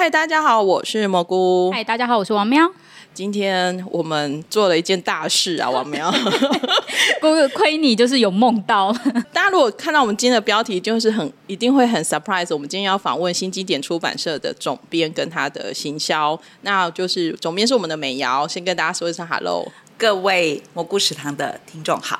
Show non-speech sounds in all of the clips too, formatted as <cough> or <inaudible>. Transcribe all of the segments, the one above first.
嗨，大家好，我是蘑菇。嗨，大家好，我是王喵。今天我们做了一件大事啊，<laughs> 王喵。<laughs> 亏亏你就是有梦到。<laughs> 大家如果看到我们今天的标题，就是很一定会很 surprise。我们今天要访问新经典出版社的总编跟他的行销，那就是总编是我们的美瑶。先跟大家说一声 hello，各位蘑菇食堂的听众好。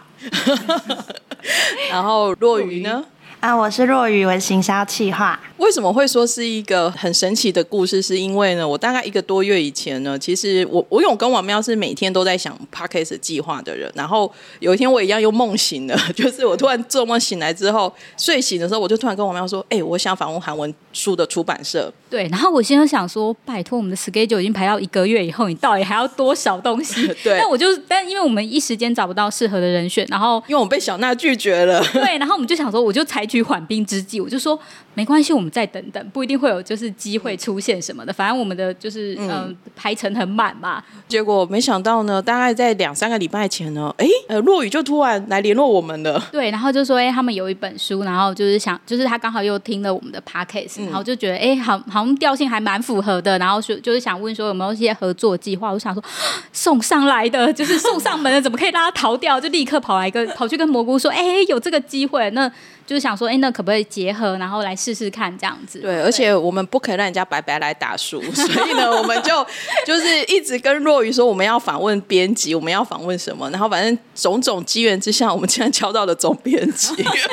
然后若愚呢？啊，我是若愚，我是行销企划。为什么会说是一个很神奇的故事？是因为呢，我大概一个多月以前呢，其实我我有跟王喵是每天都在想 p a c k a g e 计划的人。然后有一天我一样又梦醒了，就是我突然做梦醒来之后，睡醒的时候我就突然跟王喵说：“哎，我想访问韩文书的出版社。”对，然后我心里想说：“拜托，我们的 schedule 已经排到一个月以后，你到底还要多少东西？” <laughs> 对，但我就但因为我们一时间找不到适合的人选，然后因为我们被小娜拒绝了，对，然后我们就想说，我就采取缓兵之计。我就说没关系，我们再等等，不一定会有就是机会出现什么的。反正我们的就是嗯排程很满嘛。结果没想到呢，大概在两三个礼拜前呢，哎呃，落雨就突然来联络我们了。对，然后就说哎，他们有一本书，然后就是想，就是他刚好又听了我们的 podcast，然后就觉得哎，好好像调性还蛮符合的。然后说就是想问说有没有一些合作计划。我想说 <gasps> 送上来的就是送上门的，<laughs> 怎么可以让他逃掉？就立刻跑来跟跑去跟蘑菇说，哎，有这个机会那。就是想说，哎，那可不可以结合，然后来试试看这样子？对，而且我们不可以让人家白白来打书，所以呢，我们就 <laughs> 就是一直跟若愚说，我们要访问编辑，我们要访问什么，然后反正种种机缘之下，我们竟然敲到了总编辑，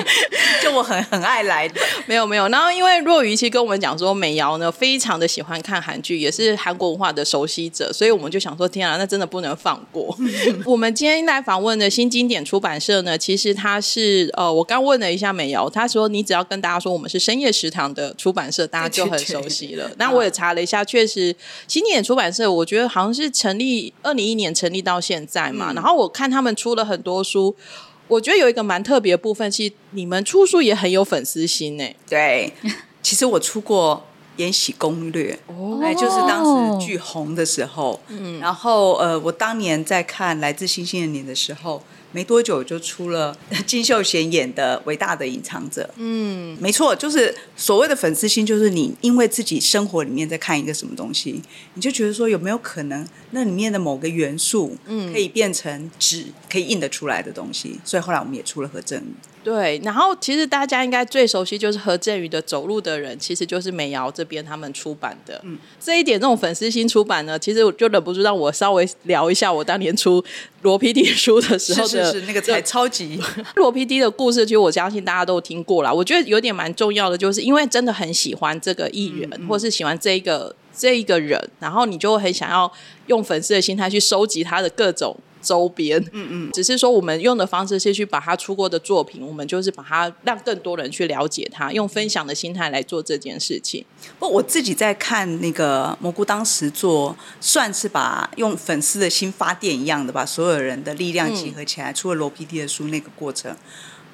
<laughs> 就我很很爱来，没有没有。然后因为若愚其实跟我们讲说，美瑶呢非常的喜欢看韩剧，也是韩国文化的熟悉者，所以我们就想说，天啊，那真的不能放过。<laughs> 我们今天来访问的新经典出版社呢，其实它是呃，我刚问了一下美。他说：“你只要跟大家说我们是深夜食堂的出版社，大家就很熟悉了。”那我也查了一下，确实新经典出版社，我觉得好像是成立二零一年成立到现在嘛。然后我看他们出了很多书，我觉得有一个蛮特别的部分，是你们出书也很有粉丝心呢。对，其实我出过《延禧攻略》，哎，就是当时巨红的时候。嗯，然后呃，我当年在看《来自星星的你》的时候。没多久就出了 <laughs> 金秀贤演的《伟大的隐藏者》。嗯，没错，就是所谓的粉丝心，就是你因为自己生活里面在看一个什么东西，你就觉得说有没有可能那里面的某个元素，嗯，可以变成纸，可以印得出来的东西。所以后来我们也出了何正宇。对，然后其实大家应该最熟悉就是何振宇的《走路的人》，其实就是美瑶这边他们出版的。嗯，这一点这种粉丝新出版呢，其实我就忍不住让我稍微聊一下我当年出罗 PD 书的时候的那个才超级 <laughs> 罗 PD 的故事，其实我相信大家都听过了。我觉得有点蛮重要的，就是因为真的很喜欢这个艺人，或是喜欢这一个这一个人，然后你就会很想要用粉丝的心态去收集他的各种。周边，嗯嗯，只是说我们用的方式是去把他出过的作品，我们就是把它让更多人去了解他，用分享的心态来做这件事情。不，我自己在看那个蘑菇当时做，算是把用粉丝的心发电一样的，把所有人的力量集合起来，出了罗 PD 的书那个过程。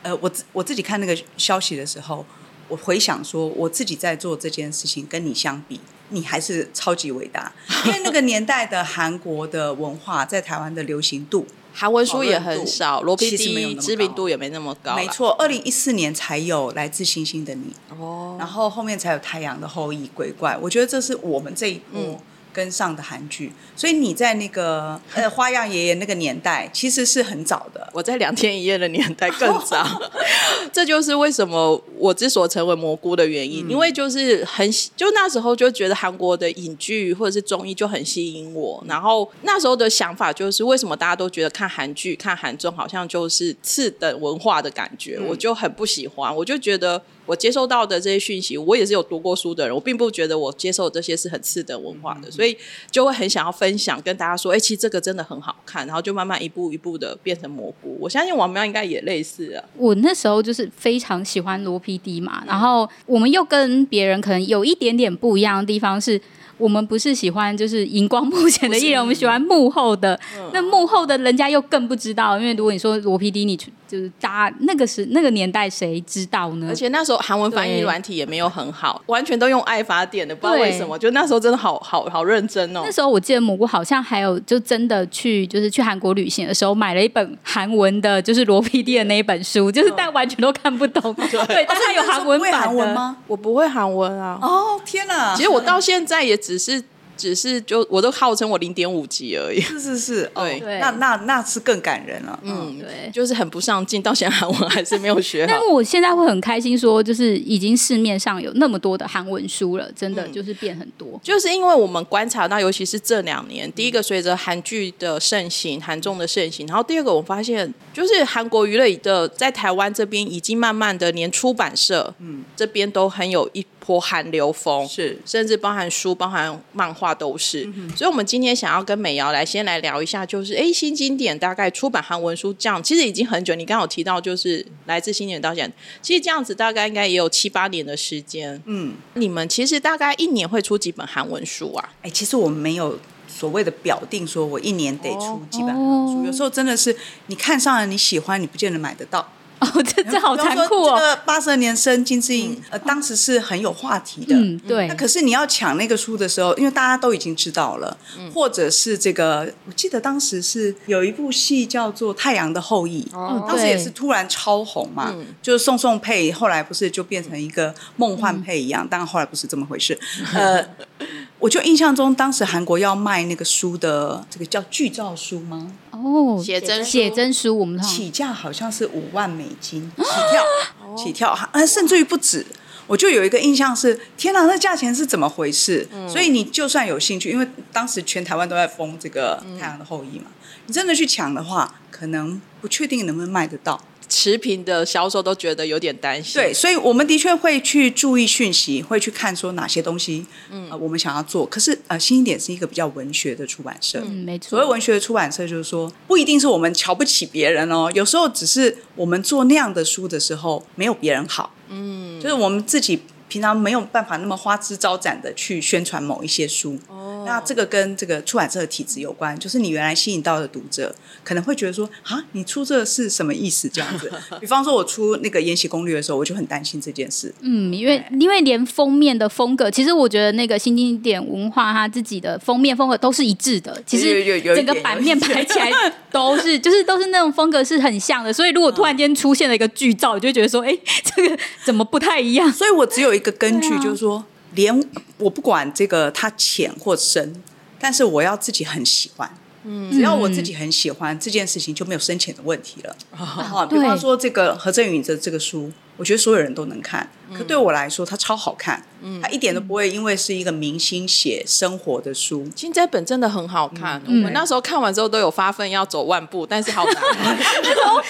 呃，我我自己看那个消息的时候，我回想说，我自己在做这件事情，跟你相比。你还是超级伟大，<laughs> 因为那个年代的韩国的文化在台湾的流行度，韩文书也很少，罗 PD 知名度也没那么高。没错，二零一四年才有来自星星的你，哦，然后后面才有太阳的后裔、鬼怪。我觉得这是我们这一波。跟上的韩剧，所以你在那个 <laughs> 呃花样爷爷那个年代，其实是很早的。我在两天一夜的年代更早，<laughs> 这就是为什么我之所成为蘑菇的原因。因为就是很就那时候就觉得韩国的影剧或者是综艺就很吸引我，然后那时候的想法就是为什么大家都觉得看韩剧、看韩综好像就是次等文化的感觉，我就很不喜欢，我就觉得。我接收到的这些讯息，我也是有读过书的人，我并不觉得我接受这些是很次等文化的，所以就会很想要分享，跟大家说，哎，其实这个真的很好看，然后就慢慢一步一步的变成蘑菇。我相信王喵应该也类似啊。我那时候就是非常喜欢罗 PD 嘛，然后我们又跟别人可能有一点点不一样的地方是。我们不是喜欢就是荧光幕前的艺人，我们喜欢幕后的。那幕后的人家又更不知道，因为如果你说罗 PD，你就是大家那个时那个年代谁知道呢？而且那时候韩文翻译软体也没有很好，完全都用爱发电的，不知道为什么。就那时候真的好好好认真哦。那时候我记得蘑菇好像还有就真的去就是去韩国旅行的时候买了一本韩文的，就是罗 PD 的那一本书，就是但完全都看不懂。<laughs> 对，但它有韩文版的吗？我不会韩文啊。哦天哪！其实我到现在也只是。只是就我都号称我零点五级而已，是是是，<laughs> 对，那那那是更感人了，嗯，对，就是很不上进，到现在韩文还是没有学好。<laughs> 但我现在会很开心，说就是已经市面上有那么多的韩文书了，真的就是变很多。就是因为我们观察到，尤其是这两年，第一个随着韩剧的盛行，韩综的盛行，然后第二个我发现，就是韩国娱乐的在台湾这边已经慢慢的连出版社，嗯，这边都很有一。波韩流风是，甚至包含书、包含漫画都是。所以，我们今天想要跟美瑶来先来聊一下，就是哎，新经典大概出版韩文书这样，其实已经很久。你刚好提到，就是来自新典到现在，其实这样子大概应该也有七八年的时间。嗯，你们其实大概一年会出几本韩文书啊？哎，其实我们没有所谓的表定，说我一年得出几本书。有时候真的是你看上了，你喜欢，你不见得买得到。哦，这这好残酷哦！这个八十二年生金智英，呃，当时是很有话题的。嗯，对。那可是你要抢那个书的时候，因为大家都已经知道了，或者是这个，我记得当时是有一部戏叫做《太阳的后裔》，哦，当时也是突然超红嘛，就是宋宋配，后来不是就变成一个梦幻配一样，当然后来不是这么回事。呃，<laughs> 我就印象中，当时韩国要卖那个书的，这个叫剧照书吗？哦，写真写真书，我们起价好像是五万美金起跳，<gasps> 起跳，啊，甚至于不止。我就有一个印象是，天哪，那价钱是怎么回事？所以你就算有兴趣，因为当时全台湾都在封这个《太阳的后裔》嘛，你真的去抢的话，可能不确定能不能卖得到。持平的销售都觉得有点担心，对，所以我们的确会去注意讯息，会去看说哪些东西，嗯，我们想要做。可是呃，新一点是一个比较文学的出版社，嗯，没错。所谓文学的出版社，就是说不一定是我们瞧不起别人哦，有时候只是我们做那样的书的时候没有别人好，嗯，就是我们自己。平常没有办法那么花枝招展的去宣传某一些书，哦那这个跟这个出版社的体制有关。就是你原来吸引到的读者可能会觉得说啊，你出这是什么意思？这样子。<laughs> 比方说，我出那个《延禧攻略》的时候，我就很担心这件事。嗯，因为因为连封面的风格，其实我觉得那个新经典文化它自己的封面风格都是一致的。其实整个版面排起来都是，<laughs> 就是都是那种风格是很像的。所以如果突然间出现了一个剧照，你就觉得说，哎，这个怎么不太一样？所以我只有一。一个根据就是说，连我不管这个它浅或深，但是我要自己很喜欢，嗯，只要我自己很喜欢这件事情，就没有深浅的问题了。啊，比方说这个何振宇的这个书。我觉得所有人都能看，可对我来说，它超好看。嗯，它一点都不会因为是一个明星写生活的书。其实这本真的很好看，我们那时候看完之后都有发奋要走万步，但是好难。然后我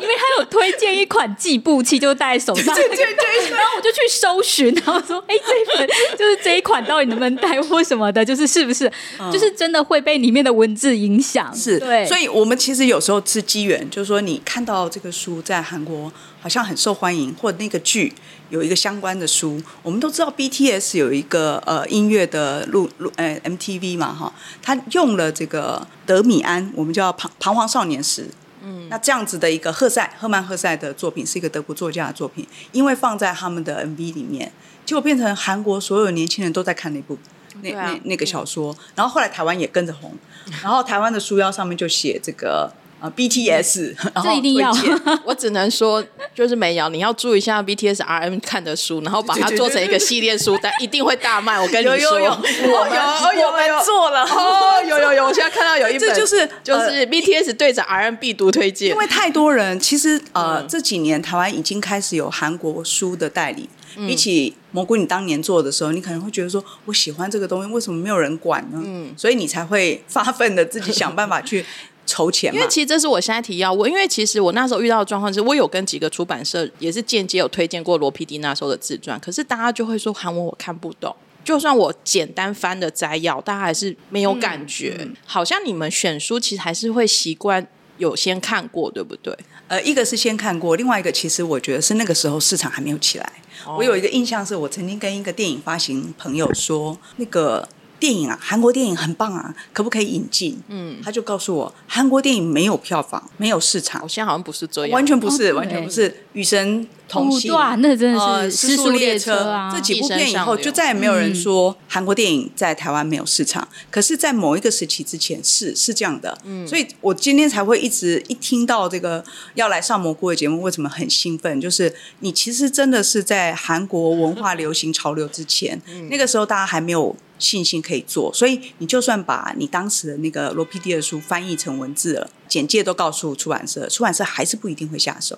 因为他有推荐一款计步器，就戴在手上，<laughs> 对对对。然后我就去搜寻，然后说：“哎，这本就是这一款，到底能不能戴或什么的？就是是不是，就是真的会被里面的文字影响？”是，对。所以我们其实有时候是机缘，就是说你看到这个书在韩国。好像很受欢迎，或者那个剧有一个相关的书，我们都知道 BTS 有一个呃音乐的录录呃 MTV 嘛哈，他用了这个德米安，我们叫彷彷徨少年时，嗯，那这样子的一个赫塞赫曼赫塞的作品是一个德国作家的作品，因为放在他们的 MV 里面，结果变成韩国所有年轻人都在看那部那那那个小说，然后后来台湾也跟着红，然后台湾的书腰上面就写这个。啊，BTS，这一定要。<laughs> 我只能说，就是美瑶，你要注意一下 BTS RM 看的书，然后把它做成一个系列书单，一定会大卖。我跟你说，有有 <laughs> 有，我有我们做了哦，有有有，我现在看到有一本，就是就是 BTS 对着 RM 必读推荐。因为太多人，其实呃这几年台湾已经开始有韩国书的代理，比起蘑菇你当年做的时候，你可能会觉得说，我喜欢这个东西，为什么没有人管呢？嗯，所以你才会发奋的自己想办法去。筹钱，因为其实这是我现在提要我，因为其实我那时候遇到的状况是，我有跟几个出版社也是间接有推荐过罗 PD 那时候的自传，可是大家就会说韩文我看不懂，就算我简单翻的摘要，大家还是没有感觉。好像你们选书其实还是会习惯有先看过，对不对？呃，一个是先看过，另外一个其实我觉得是那个时候市场还没有起来。我有一个印象是我曾经跟一个电影发行朋友说，那个。电影啊，韩国电影很棒啊，可不可以引进？嗯，他就告诉我，韩国电影没有票房，没有市场我，现在好像不是这样，完全不是，哦完全不是。与神同行，哇，那真的呃，是失速列车啊！这几部片以后，就再也没有人说韩国电影在台湾没有市场。可是，在某一个时期之前是是这样的，嗯所以我今天才会一直一听到这个要来上蘑菇的节目，为什么很兴奋？就是你其实真的是在韩国文化流行潮流之前，那个时候大家还没有。信心可以做，所以你就算把你当时的那个罗 PD 的书翻译成文字了，简介都告诉出版社，出版社还是不一定会下手。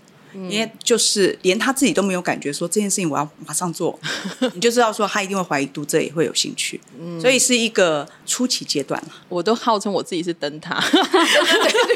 因为就是连他自己都没有感觉说这件事情我要马上做，<laughs> 你就知道说他一定会怀疑读者也会有兴趣，所以是一个初期阶段。我都号称我自己是灯塔。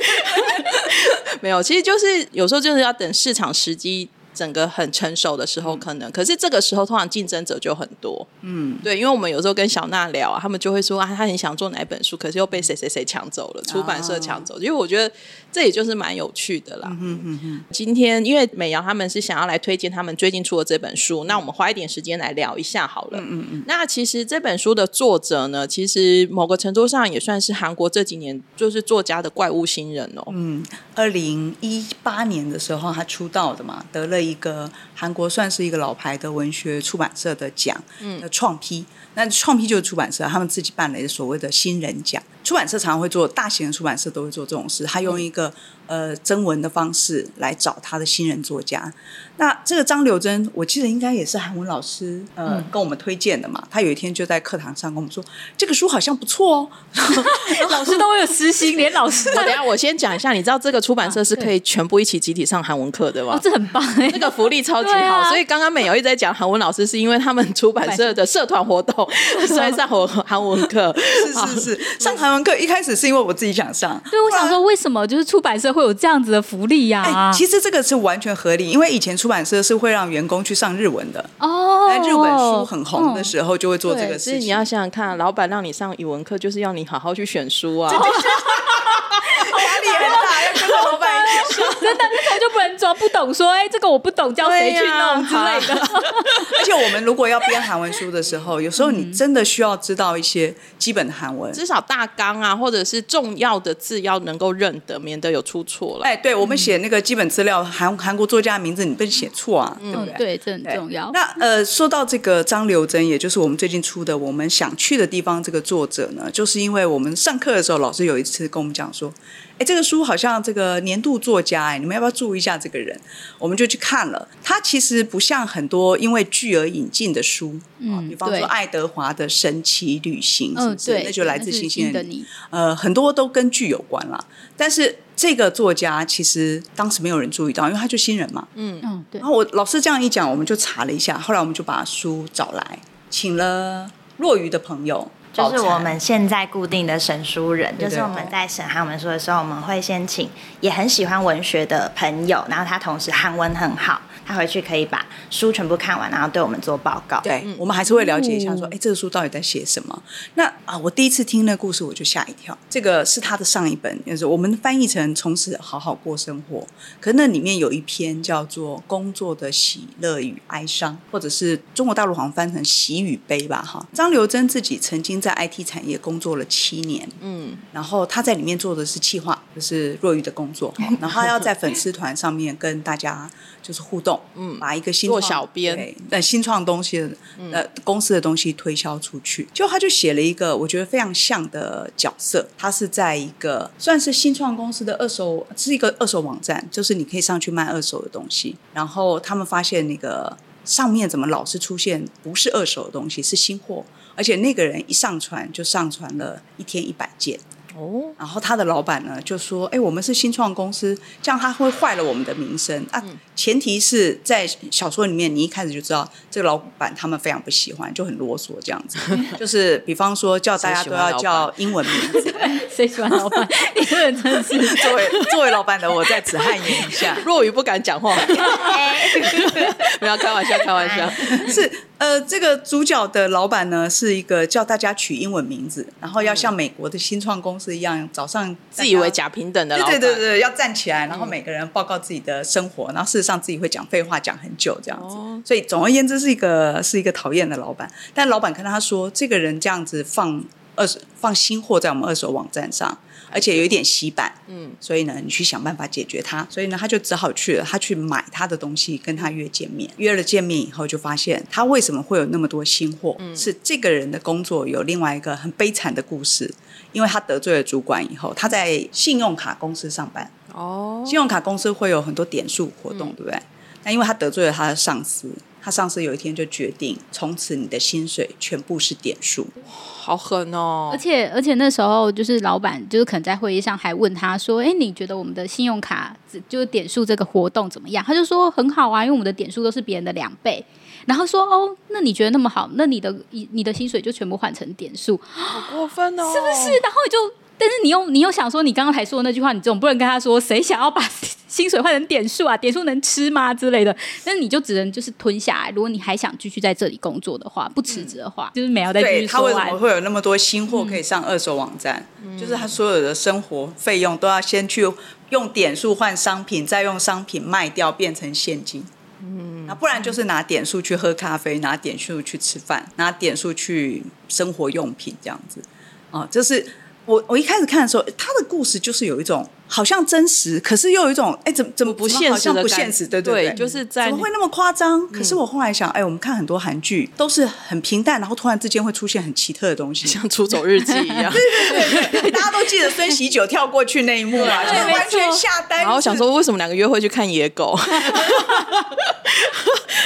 <laughs> 没有，其实就是有时候就是要等市场时机整个很成熟的时候，可能，可是这个时候通常竞争者就很多。嗯，对，因为我们有时候跟小娜聊啊，他们就会说啊，他很想做哪一本书，可是又被谁谁谁抢走了，出版社抢走。因为我觉得这也就是蛮有趣的啦。嗯嗯嗯，今天因为美瑶他们是想要来推荐他们最近出的这本书，那我们花一点时间来聊一下好了。嗯嗯。那其实这本书的作者呢，其实某个程度上也算是韩国这几年就是作家的怪物新人哦。嗯，二零一八年的时候他出道的嘛，得了一个韩国算是一个老牌的文学出版社的奖，嗯，创批。那创批就是出版社，他们自己办了一个所谓的新人奖。出版社常常会做，大型的出版社都会做这种事。他用一个呃征文的方式来找他的新人作家。那这个张柳珍，我记得应该也是韩文老师呃、跟我们推荐的嘛。他有一天就在课堂上跟我们说，这个书好像不错哦。<laughs> 老师都会有私心，连老师 <laughs> 我等下我先讲一下，你知道这个出版社是可以全部一起集体上韩文课的吗哦，？这很棒哎这！<laughs> 个福利超级好，啊所以刚刚美瑶一直在讲韩文老师，是因为他们出版社的社团活动是在上韩韩文课。是是是，上韩文课一开始是因为我自己想上，对，我想说，为什么就是出版社会有这样子的福利呀、哎，其实这个是完全合理，因为以前出版社是会让员工去上日文的。哦，在日本书很红的，时候，就会做这，个事情。所以你要想想看，老板让你上语文课，就是要你好好去选书啊。<laughs> 压力很大，要跟着老板。<laughs> 真的那时候就不能装不懂说，哎、这个我不懂，叫谁去弄之类的。而且我们如果要编韩文书的时候，有时候你真的需要知道一些基本的韩文。至少大纲啊，或者是重要的字要能够认得，免得有出错了。哎，对，我们写那个基本资料，韩韩国作家的名字你不能写错啊，对不嗯，对？对，这很重要。那呃，说到这个张刘真，也就是我们最近出的《我们想去的地方》这个作者呢，就是因为我们上课的时候，老师有一次跟我们讲说，哎，这个书好像这个年度作家，哎，你们要不要注意一下这个人？我们就去看了，他其实不像很多因为剧而引进的书，嗯，比方说对爱德华的《神奇旅行》，是嗯，不是？对，那就来自星星的你。新的你。呃，很多都跟剧有关啦。但是这个作家其实当时没有人注意到，因为他就新人嘛。嗯，对然。后我老师这样一讲，我们就查了一下，后来我们就把书找来，请了若愚的朋友，就是我们现在固定的审书人，就是我们在审韩文书的时候，我们会先请也很喜欢文学的朋友，然后他同时韩文很好，他回去可以把书全部看完，然后对我们做报告。对，我们还是会了解一下，说，哎、这个书到底在写什么？那啊，我第一次听那个故事，我就吓一跳。这个是他的上一本，就是我们翻译成《从此好好过生活》，可是那里面有一篇叫做《工作的喜乐与哀伤》，或者是中国大陆好像翻成“喜与悲”吧，哈。张刘珍自己曾经在 IT 产业工作了七年，嗯，然后他在里面做的是企划，就是若愚的工作，然后他要在粉丝团上面跟大家就是互动，嗯，把一个新做创小编对呃新创东西的呃公司的东西推销出去，就他就写了一个我觉得非常像的角色，他是在一个算是新创公司的二手是一个二手网站，就是你可以上去卖二手的东西，然后他们发现那个上面怎么老是出现不是二手的东西，是新货，而且那个人一上传就上传了一天一百件。哦，然后他的老板呢就说：“哎，我们是新创公司，这样他会坏了我们的名声啊。前提是在小说里面，你一开始就知道这个老板他们非常不喜欢，就很啰嗦这样子。<laughs> 就是比方说叫大家都要叫英文名字。<laughs> 谁喜欢老板？你这人真的是作为作为老板的我在此汗颜一下，<laughs> 若雨不敢讲话，不要开玩笑，开玩笑。是呃，这个主角的老板呢，是一个叫大家取英文名字，然后要像美国的新创公司一样，早上自以为假平等的老板，对对对对，要站起来，然后每个人报告自己的生活，然后事实上自己会讲废话讲很久这样子。所以总而言之，是一个是一个讨厌的老板。但老板跟他说，这个人这样子放二手放新货在我们二手网站上。而且有一点洗板，嗯，所以呢，你去想办法解决它。所以呢，他就只好去了，他去买他的东西，跟他约见面。约了见面以后，就发现他为什么会有那么多新货？是这个人的工作有另外一个很悲惨的故事，因为他得罪了主管以后，他在信用卡公司上班。哦，信用卡公司会有很多点数活动，对不对？那因为他得罪了他的上司。他上司有一天就决定，从此你的薪水全部是点数，好狠哦！而且而且那时候就是老板，就是可能在会议上还问他说：“哎，你觉得我们的信用卡就是点数这个活动怎么样？”他就说：“很好啊，因为我们的点数都是别人的两倍。”然后说：“哦，那你觉得那么好？那你的你的薪水就全部换成点数，好过分哦，是不是？”然后你就。但是你又你又想说，你刚刚才说的那句话，你总不能跟他说，谁想要把 <laughs> 薪水换成点数啊？点数能吃吗之类的？那你就只能就是吞下来。如果你还想继续在这里工作的话，不辞职的话，就是没有再继续他为什么会有那么多新货可以上二手网站？就是他所有的生活费用都要先去用点数换商品，再用商品卖掉变成现金。嗯，那不然就是拿点数去喝咖啡，拿点数去吃饭，拿点数去生活用品这样子。啊，就是。我我一开始看的时候，他的故事就是有一种好像真实，可是又有一种哎，怎怎么不现实的不现实？对对对，就是在怎么会那么夸张？可是我后来想，哎，我们看很多韩剧都是很平淡，然后突然之间会出现很奇特的东西，像《出走日记》一样。<laughs> 对对对对，大家都记得孙喜九跳过去那一幕啊，<laughs> 就完全吓呆。然后想说，为什么两个约会去看野狗？<laughs>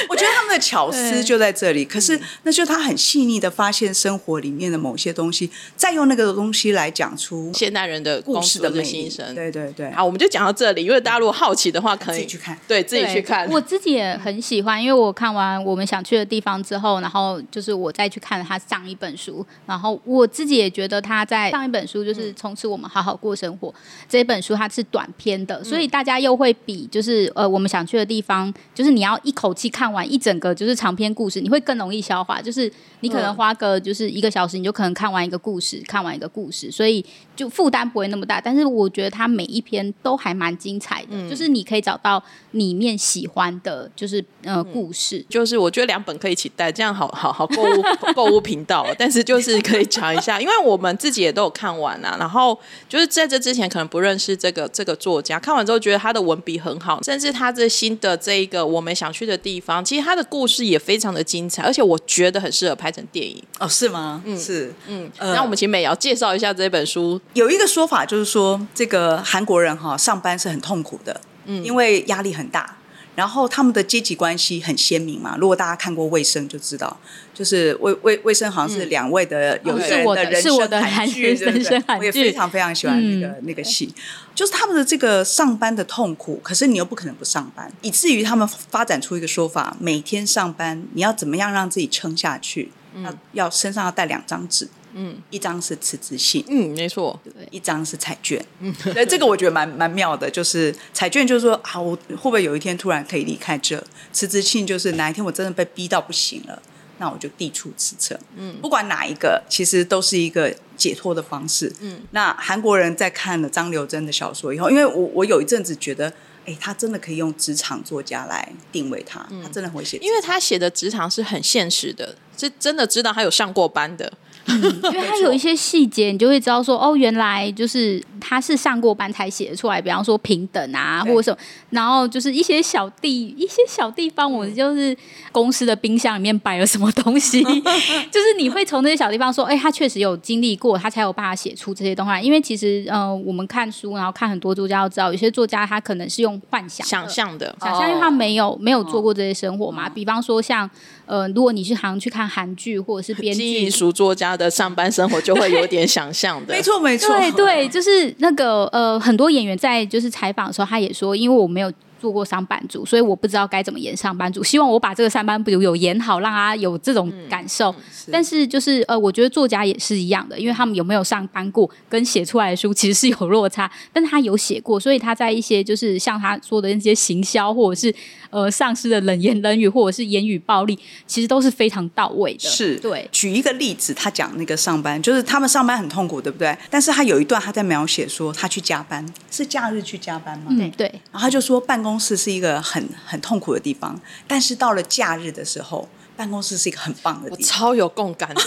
我觉得他们的巧思就在这里，可是那就他很细腻的发现生活里面的某些东西，再用那个东西来讲出现代人的故事的心声。对对对，好，我们就讲到这里。因为大家如果好奇的话，可以自己去看，对自己去看。我自己也很喜欢，因为我看完我们想去的地方之后，然后就是我再去看他上一本书，然后我自己也觉得他在上一本书就是从此我们好好过生活这一本书，它是短篇的，所以大家又会比就是呃我们想去的地方，就是你要一口气看完一整个就是长篇故事，你会更容易消化。就是你可能花个就是一个小时，你就可能看完一个故事，看完一个故事，所以就负担不会那么大。但是我觉得它每一篇都还蛮精彩的，就是你可以找到里面喜欢的，就是呃故事。就是我觉得两本可以一起带，这样好好好购物购物频道。但是就是可以讲一下，因为我们自己也都有看完啊。然后就是在这之前可能不认识这个这个作家，看完之后觉得他的文笔很好，甚至他这新的这一个我们想去的地方，其实他的故事也非常的精彩，而且我觉得很适合拍成电影哦，是吗？嗯，是，嗯。那我们请美瑶介绍一下这本书。有一个说法就是说，这个韩国人哈上班是很痛苦的，嗯，因为压力很大。然后他们的阶级关系很鲜明嘛。如果大家看过《卫生》就知道，就是卫卫卫生好像是两位的有一个人的人生韩剧，对不对？我也非常非常喜欢那个那个戏，就是他们的这个上班的痛苦，可是你又不可能不上班，以至于他们发展出一个说法：每天上班，你要怎么样让自己撑下去？要要身上要带两张纸。嗯，一张是辞职信，嗯，没错，一张是彩券，嗯，<laughs> 对，这个我觉得蛮蛮妙的，就是彩券就是说啊，我会不会有一天突然可以离开这？辞职信就是哪一天我真的被逼到不行了，那我就递出辞呈，嗯，不管哪一个，其实都是一个解脱的方式，嗯，那韩国人在看了张留珍的小说以后，因为我我有一阵子觉得，哎，他真的可以用职场作家来定位他，他真的会写，因为他写的职场是很现实的，是真的知道他有上过班的。因为他有一些细节，你就会知道说，哦，原来就是他是上过班才写出来。比方说平等啊，或者什么，然后就是一些小地、一些小地方，我就是公司的冰箱里面摆了什么东西，<laughs> 就是你会从那些小地方说，哎，他确实有经历过，他才有办法写出这些东西。因为其实，呃，我们看书，然后看很多作家，都知道有些作家他可能是用幻想、想象的，想象，因为他没有没有做过这些生活嘛。比方说像。呃，如果你是常去看韩剧或者是编剧、书作家的上班生活，就会有点想象的。<laughs> 没错，没错，对对，就是那个呃，很多演员在就是采访的时候，他也说，因为我没有做过上班族，所以我不知道该怎么演上班族。希望我把这个上班族有演好，让他有这种感受。但是就是呃，我觉得作家也是一样的，因为他们有没有上班过，跟写出来的书其实是有落差。但他有写过，所以他在一些就是像他说的那些行销，或者是呃上司的冷言冷语，或者是言语暴力，其实都是非常到位的。是对。举一个例子，他讲那个上班，就是他们上班很痛苦，对不对？但是他有一段他在描写说，他去加班是假日去加班吗？嗯，对。然后他就说，办公公室是一个很很痛苦的地方，但是到了假日的时候，办公室是一个很棒的地方。超有共感的，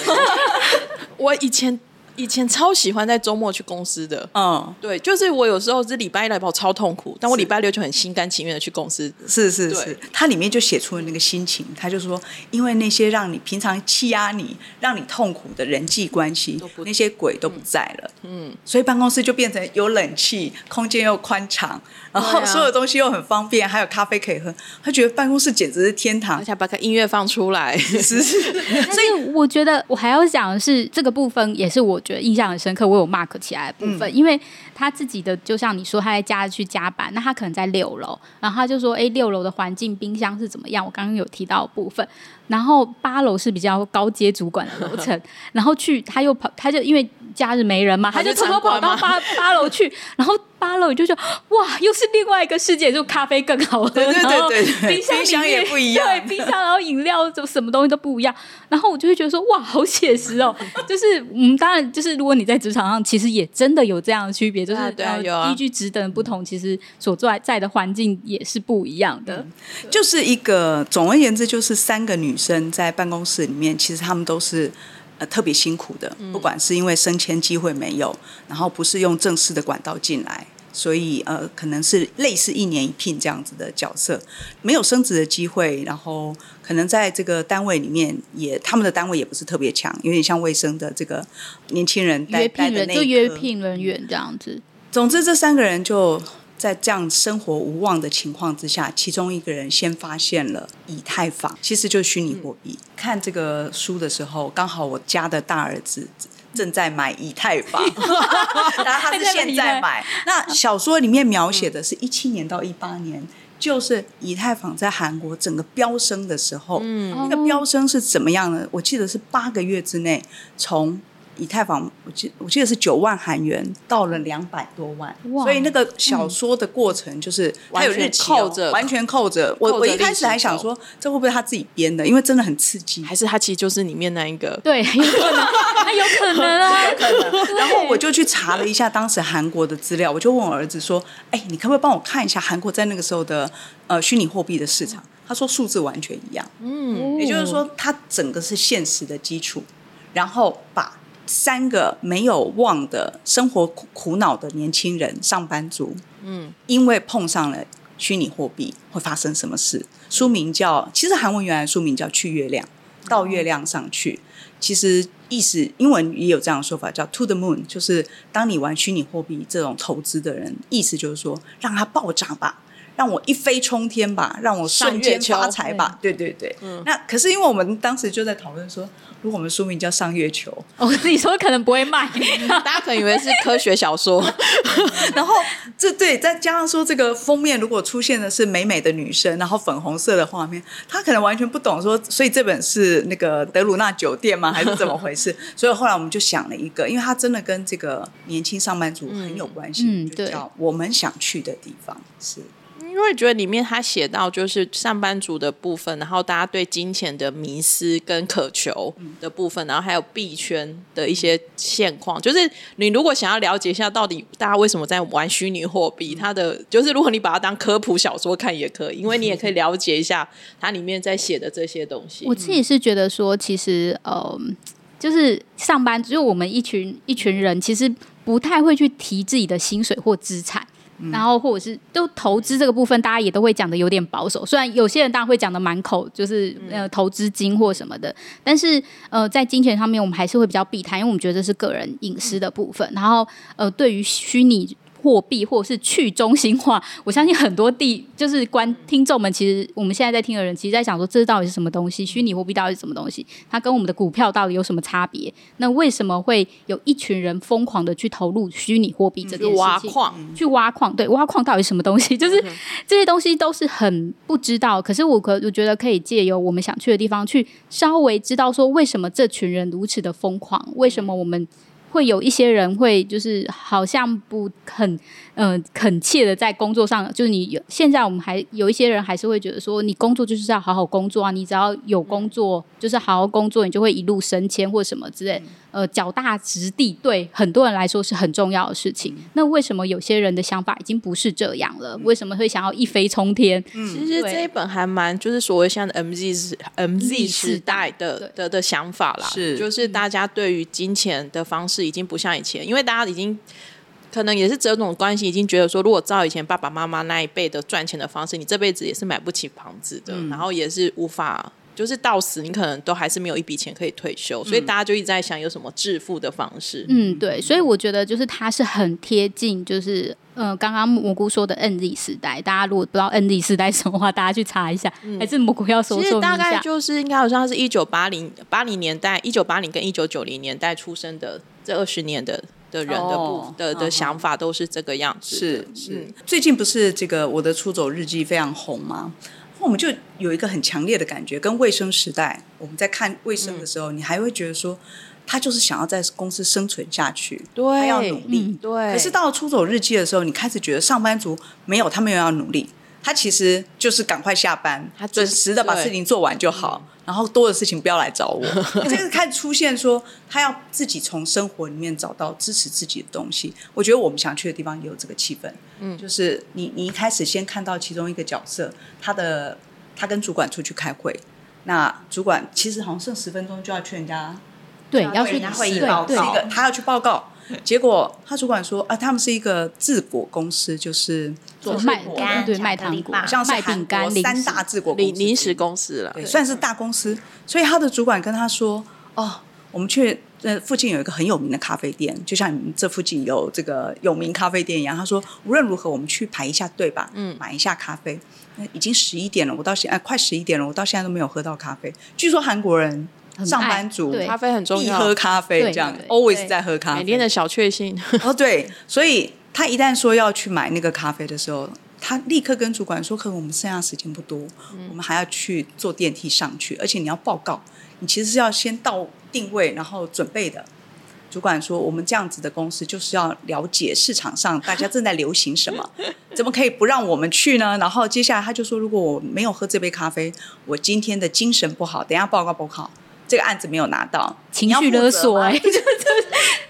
我以前。以前超喜欢在周末去公司的，嗯，对，就是我有时候是礼拜一来跑超痛苦，但我礼拜六就很心甘情愿的去公司。是是是，它里面就写出了那个心情，他就说，因为那些让你平常欺压你、让你痛苦的人际关系，那些鬼都不在了，嗯，所以办公室就变成有冷气，空间又宽敞，然后所有东西又很方便，还有咖啡可以喝，他觉得办公室简直是天堂，而且把个音乐放出来，是是。所以 <laughs> 我觉得我还要讲的是这个部分，也是我。觉得印象很深刻，我有 mark 起来的部分，因为他自己的就像你说，他在家去加班，那他可能在六楼，然后他就说，哎，六楼的环境冰箱是怎么样？我刚刚有提到部分，然后八楼是比较高阶主管的楼层，<laughs> 然后去他又跑，他就因为假日没人嘛，他就偷偷跑到八八楼去，然后。八楼就说哇，又是另外一个世界，就咖啡更好喝，对对对对，冰箱也不一样，对，冰箱然后饮料就什么东西都不一样，然后我就会觉得说哇，好写实哦，<laughs> 就是嗯，当然就是如果你在职场上，其实也真的有这样的区别，就是对依据职等不同，其实所在在的环境也是不一样的，就是一个总而言之，就是三个女生在办公室里面，其实她们都是。呃，特别辛苦的，不管是因为升迁机会没有，然后不是用正式的管道进来，所以呃，可能是类似一年一聘这样子的角色，没有升职的机会，然后可能在这个单位里面也，他们的单位也不是特别强，有点像卫生的这个年轻人约聘人就约聘人员这样子。总之，这三个人就。在这样生活无望的情况之下，其中一个人先发现了以太坊，其实就是虚拟货币。看这个书的时候，刚好我家的大儿子正在买以太坊，然 <laughs> 后他是现在买。那小说里面描写的是一七年到一八年，就是以太坊在韩国整个飙升的时候，那个飙升是怎么样呢？我记得是八个月之内从。以太坊，我记我记得是九万韩元到了两百多万，所以那个小说的过程就是它有日期扣着，完全扣着。我我一开始还想说，这会不会他自己编的？因为真的很刺激，还是他其实就是里面那一个？对，有可能，他 <laughs> 有可能啊，有可能。然后我就去查了一下当时韩国的资料，我就问我儿子说：“哎，你可不可以帮我看一下韩国在那个时候的呃虚拟货币的市场？”他说数字完全一样，嗯，也就是说，它整个是现实的基础，然后把。三个没有望的生活苦苦恼的年轻人，上班族，嗯，因为碰上了虚拟货币，会发生什么事？书名叫，其实韩文原来书名叫《去月亮》，到月亮上去。其实意思英文也有这样的说法，叫 “to the moon”，就是当你玩虚拟货币这种投资的人，意思就是说，让它暴涨吧。让我一飞冲天吧，让我瞬间发财吧！对对对，嗯那可是因为我们当时就在讨论说，如果我们书名叫《上月球》，<laughs> 我自己说可能不会卖，<laughs> 大家可能以为是科学小说。<laughs> 然后这对再加上说，这个封面如果出现的是美美的女生，然后粉红色的画面，他可能完全不懂说，所以这本是那个德鲁纳酒店吗？还是怎么回事？所以后来我们就想了一个，因为它真的跟这个年轻上班族很有关系，嗯，就叫我们想去的地方是。因为觉得里面他写到就是上班族的部分，然后大家对金钱的迷失跟渴求的部分，然后还有币圈的一些现况。就是你如果想要了解一下到底大家为什么在玩虚拟货币，它的就是如果你把它当科普小说看也可以，因为你也可以了解一下它里面在写的这些东西。我自己是觉得说，其实呃，就是上班，就我们一群一群人，其实不太会去提自己的薪水或资产。然后或者是都投资这个部分，大家也都会讲的有点保守。虽然有些人当然会讲的满口，就是呃投资金或什么的，但是呃在金钱上面，我们还是会比较避谈，因为我们觉得这是个人隐私的部分。然后呃对于虚拟货币或者是去中心化，我相信很多地就是观听众们，其实我们现在在听的人，其实在想说，这到底是什么东西？虚拟货币到底是什么东西？它跟我们的股票到底有什么差别？那为什么会有一群人疯狂的去投入虚拟货币这件事情？挖矿，去挖矿，对，挖矿到底什么东西？就是这些东西都是很不知道。可是我可我觉得可以借由我们想去的地方，去稍微知道说，为什么这群人如此的疯狂？为什么我们？会有一些人会就是好像不很嗯恳切的在工作上，就是你现在我们还有一些人还是会觉得说，你工作就是要好好工作啊，你只要有工作就是好好工作，你就会一路升迁或什么之类。呃，脚踏实地对很多人来说是很重要的事情。那为什么有些人的想法已经不是这样了？为什么会想要一飞冲天？其实这一本还蛮就是所谓像 M Z 时 M Z 时代的的的想法啦，是就是大家对于金钱的方式已经不像以前，因为大家已经可能也是这种关系，已经觉得说，如果照以前爸爸妈妈那一辈的赚钱的方式，你这辈子也是买不起房子的，然后也是无法。就是到死，你可能都还是没有一笔钱可以退休，所以大家就一直在想有什么致富的方式。嗯，对，所以我觉得就是它是很贴近，就是呃，刚刚蘑菇说的 N Z 时代。大家如果不知道 N Z 时代什么话，大家去查一下。还是蘑菇要说说其实大概就是应该好像是一九八零八零年代，一九八零跟一九九零年代出生的这二十年的的人的不的的想法都是这个样子。是是，最近不是这个我的出走日记非常红吗？我们就有一个很强烈的感觉，跟卫生时代，我们在看卫生的时候，你还会觉得说，他就是想要在公司生存下去，他要努力。对。可是到了出走日记的时候，你开始觉得上班族没有，他没有要努力，他其实就是赶快下班，他准时的把事情做完就好。然后多的事情不要来找我，<laughs> 这个开始出现说他要自己从生活里面找到支持自己的东西。我觉得我们想去的地方也有这个气氛，嗯，就是你你一开始先看到其中一个角色，他的他跟主管出去开会，那主管其实好像剩十分钟就要去人家对要去人家会议报告，他要去报告。结果他主管说啊，他们是一个治果公司，就是做卖干对卖糖果，像卖饼干三大制果零零食公司了，对，算是大公司。所以他的主管跟他说：“哦，我们去呃附近有一个很有名的咖啡店，就像你们这附近有这个有名咖啡店一样。”他说：“无论如何，我们去排一下队吧，嗯，买一下咖啡。已经十一点了，我到现哎快十一点了，我到现在都没有喝到咖啡。据说韩国人。”上班族咖啡很重要，喝咖啡这样，always 在喝咖啡，每天的小确幸。哦，对，所以他一旦说要去买那个咖啡的时候，他立刻跟主管说：“可能我们剩下时间不多，我们还要去坐电梯上去，而且你要报告，你其实是要先到定位，然后准备的。”主管说：“我们这样子的公司就是要了解市场上大家正在流行什么，<laughs> 怎么可以不让我们去呢？”然后接下来他就说：“如果我没有喝这杯咖啡，我今天的精神不好，等下报告不好。”这个案子没有拿到，情绪勒索哎，<laughs> <laughs>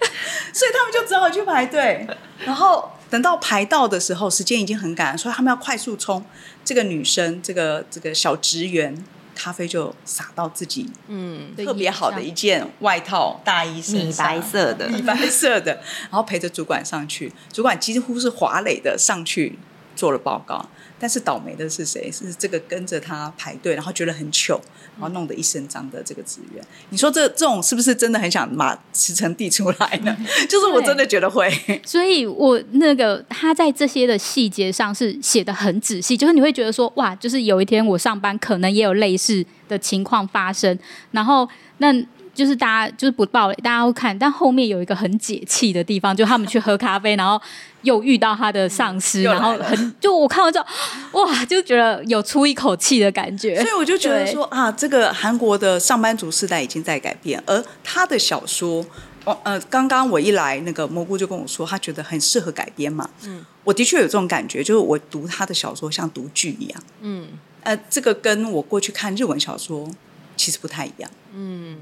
所以他们就只好去排队。然后等到排到的时候，时间已经很赶，所以他们要快速冲。这个女生，这个这个小职员，咖啡就洒到自己嗯特别好的一件外套大衣米白色的米白色的，然后陪着主管上去，主管几乎是华磊的上去做了报告。但是倒霉的是谁？是这个跟着他排队，然后觉得很糗，然后弄得一身脏的这个职员。你说这这种是不是真的很想把辞呈递出来呢？<laughs> 就是我真的觉得会。所以我那个他在这些的细节上是写的很仔细，就是你会觉得说哇，就是有一天我上班可能也有类似的情况发生，然后那。就是大家就是不暴雷，大家会看，但后面有一个很解气的地方，就他们去喝咖啡，然后又遇到他的上司，然后很就我看完之后，<gasps> 哇，就觉得有出一口气的感觉。<laughs> 所以我就觉得说啊，这个韩国的上班族时代已经在改变，而他的小说，哦呃，刚刚我一来，那个蘑菇就跟我说，他觉得很适合改编嘛。嗯，我的确有这种感觉，就是我读他的小说像读剧一样。嗯，呃，这个跟我过去看日文小说其实不太一样。嗯。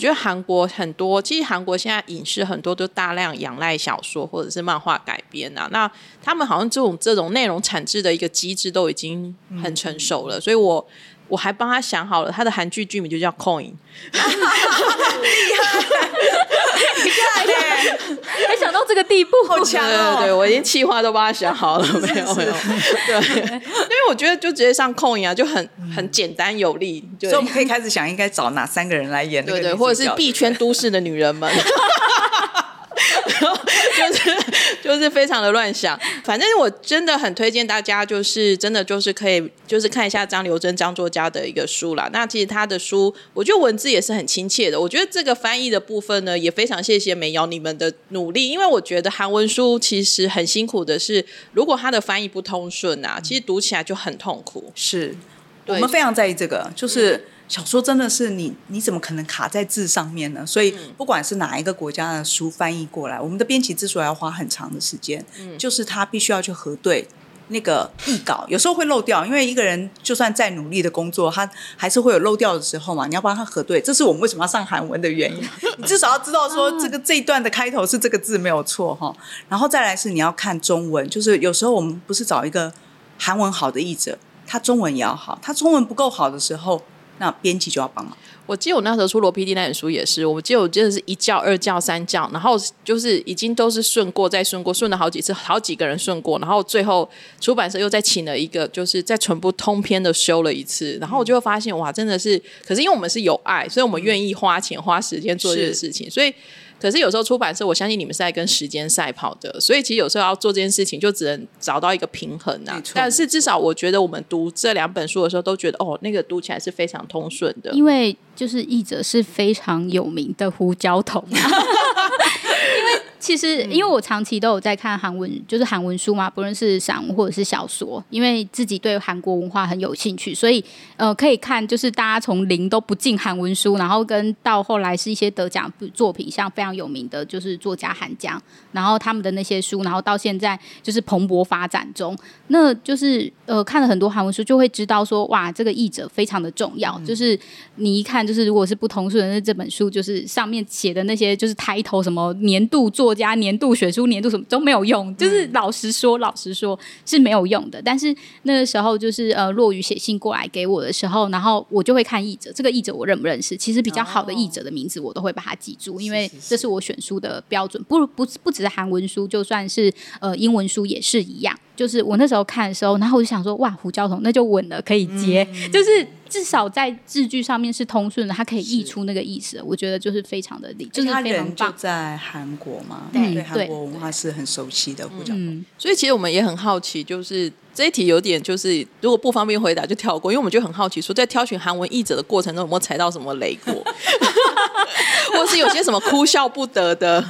我觉得韩国很多，其实韩国现在影视很多都大量仰赖小说或者是漫画改编啊。那他们好像这种这种内容产制的一个机制都已经很成熟了，所以我我还帮他想好了，他的韩剧剧名就叫 Coin。厉害，厉害没想到这个地步，好强哦！对对，我已经气话都帮他想好了，<laughs> 没有没有。对，因为我觉得就直接上 Coin 啊，就很很简单有力。所以我们可以开始想，应该找哪三个人来演？对对，或者是币圈都市的女人们。<laughs> <laughs> 就是就就是非常的乱想。反正我真的很推荐大家，就是真的就是可以就是看一下张留珍张作家的一个书啦。那其实他的书，我觉得文字也是很亲切的。我觉得这个翻译的部分呢，也非常谢谢美瑶你们的努力，因为我觉得韩文书其实很辛苦的是，如果他的翻译不通顺啊，其实读起来就很痛苦。是我们非常在意这个，就是小说真的是你你怎么可能卡在字上面呢？所以不管是哪一个国家的书翻译过来，我们的编辑之所以要花很长的时间，就是他必须要去核对。那个译稿有时候会漏掉，因为一个人就算再努力的工作，他还是会有漏掉的时候嘛。你要帮他核对，这是我们为什么要上韩文的原因。<laughs> 你至少要知道说这个这一段的开头是这个字没有错哈。然后再来是你要看中文，就是有时候我们不是找一个韩文好的译者，他中文也要好，他中文不够好的时候，那编辑就要帮忙。我记得我那时候出罗 PD 那本书也是，我记得我真的是一教、二教、三教，然后就是已经都是顺过再顺过，顺了好几次，好几个人顺过，然后最后出版社又再请了一个，就是在全部通篇的修了一次，然后我就会发现哇，真的是，可是因为我们是有爱，所以我们愿意花钱花时间做这件事情，所以。可是有时候出版社，我相信你们是在跟时间赛跑的，所以其实有时候要做这件事情，就只能找到一个平衡啊。但是至少我觉得我们读这两本书的时候，都觉得哦，那个读起来是非常通顺的。因为就是译者是非常有名的胡椒桶、啊，<laughs> 因为其实因为我长期都有在看韩文，就是韩文书嘛，不论是散文或者是小说，因为自己对韩国文化很有兴趣，所以呃可以看就是大家从零都不进韩文书，然后跟到后来是一些得奖作品，像非常有名的就是作家韩江，然后他们的那些书，然后到现在就是蓬勃发展中，那就是呃看了很多韩文书，就会知道说哇，这个译者非常的重要。就是你一看，就是如果是不同顺的，那这本书就是上面写的那些就是抬头什么年度作家、年度选书、年度什么都没有用。就是老实说，老实说是没有用的。但是那个时候就是呃，落雨写信过来给我的时候，然后我就会看译者，这个译者我认不认识？其实比较好的译者的名字我都会把它记住，因为这是我选书的标准。不不不只是韩文书，就算是呃英文书也是一样。就是我那时候看的时候，然后我就想说，哇，胡椒桶那就稳了，可以接，就是至少在字句上面是通顺的，它可以译出那个意思。我觉得就是非常的理，就是他非常人就。在韩国嘛，对对韩国文化是很熟悉的。胡椒嗯，所以其实我们也很好奇，就是这一题有点就是如果不方便回答就跳过，因为我们就很好奇说，在挑选韩文译者的过程中有没有踩到什么雷过，<laughs> 或是有些什么哭笑不得的。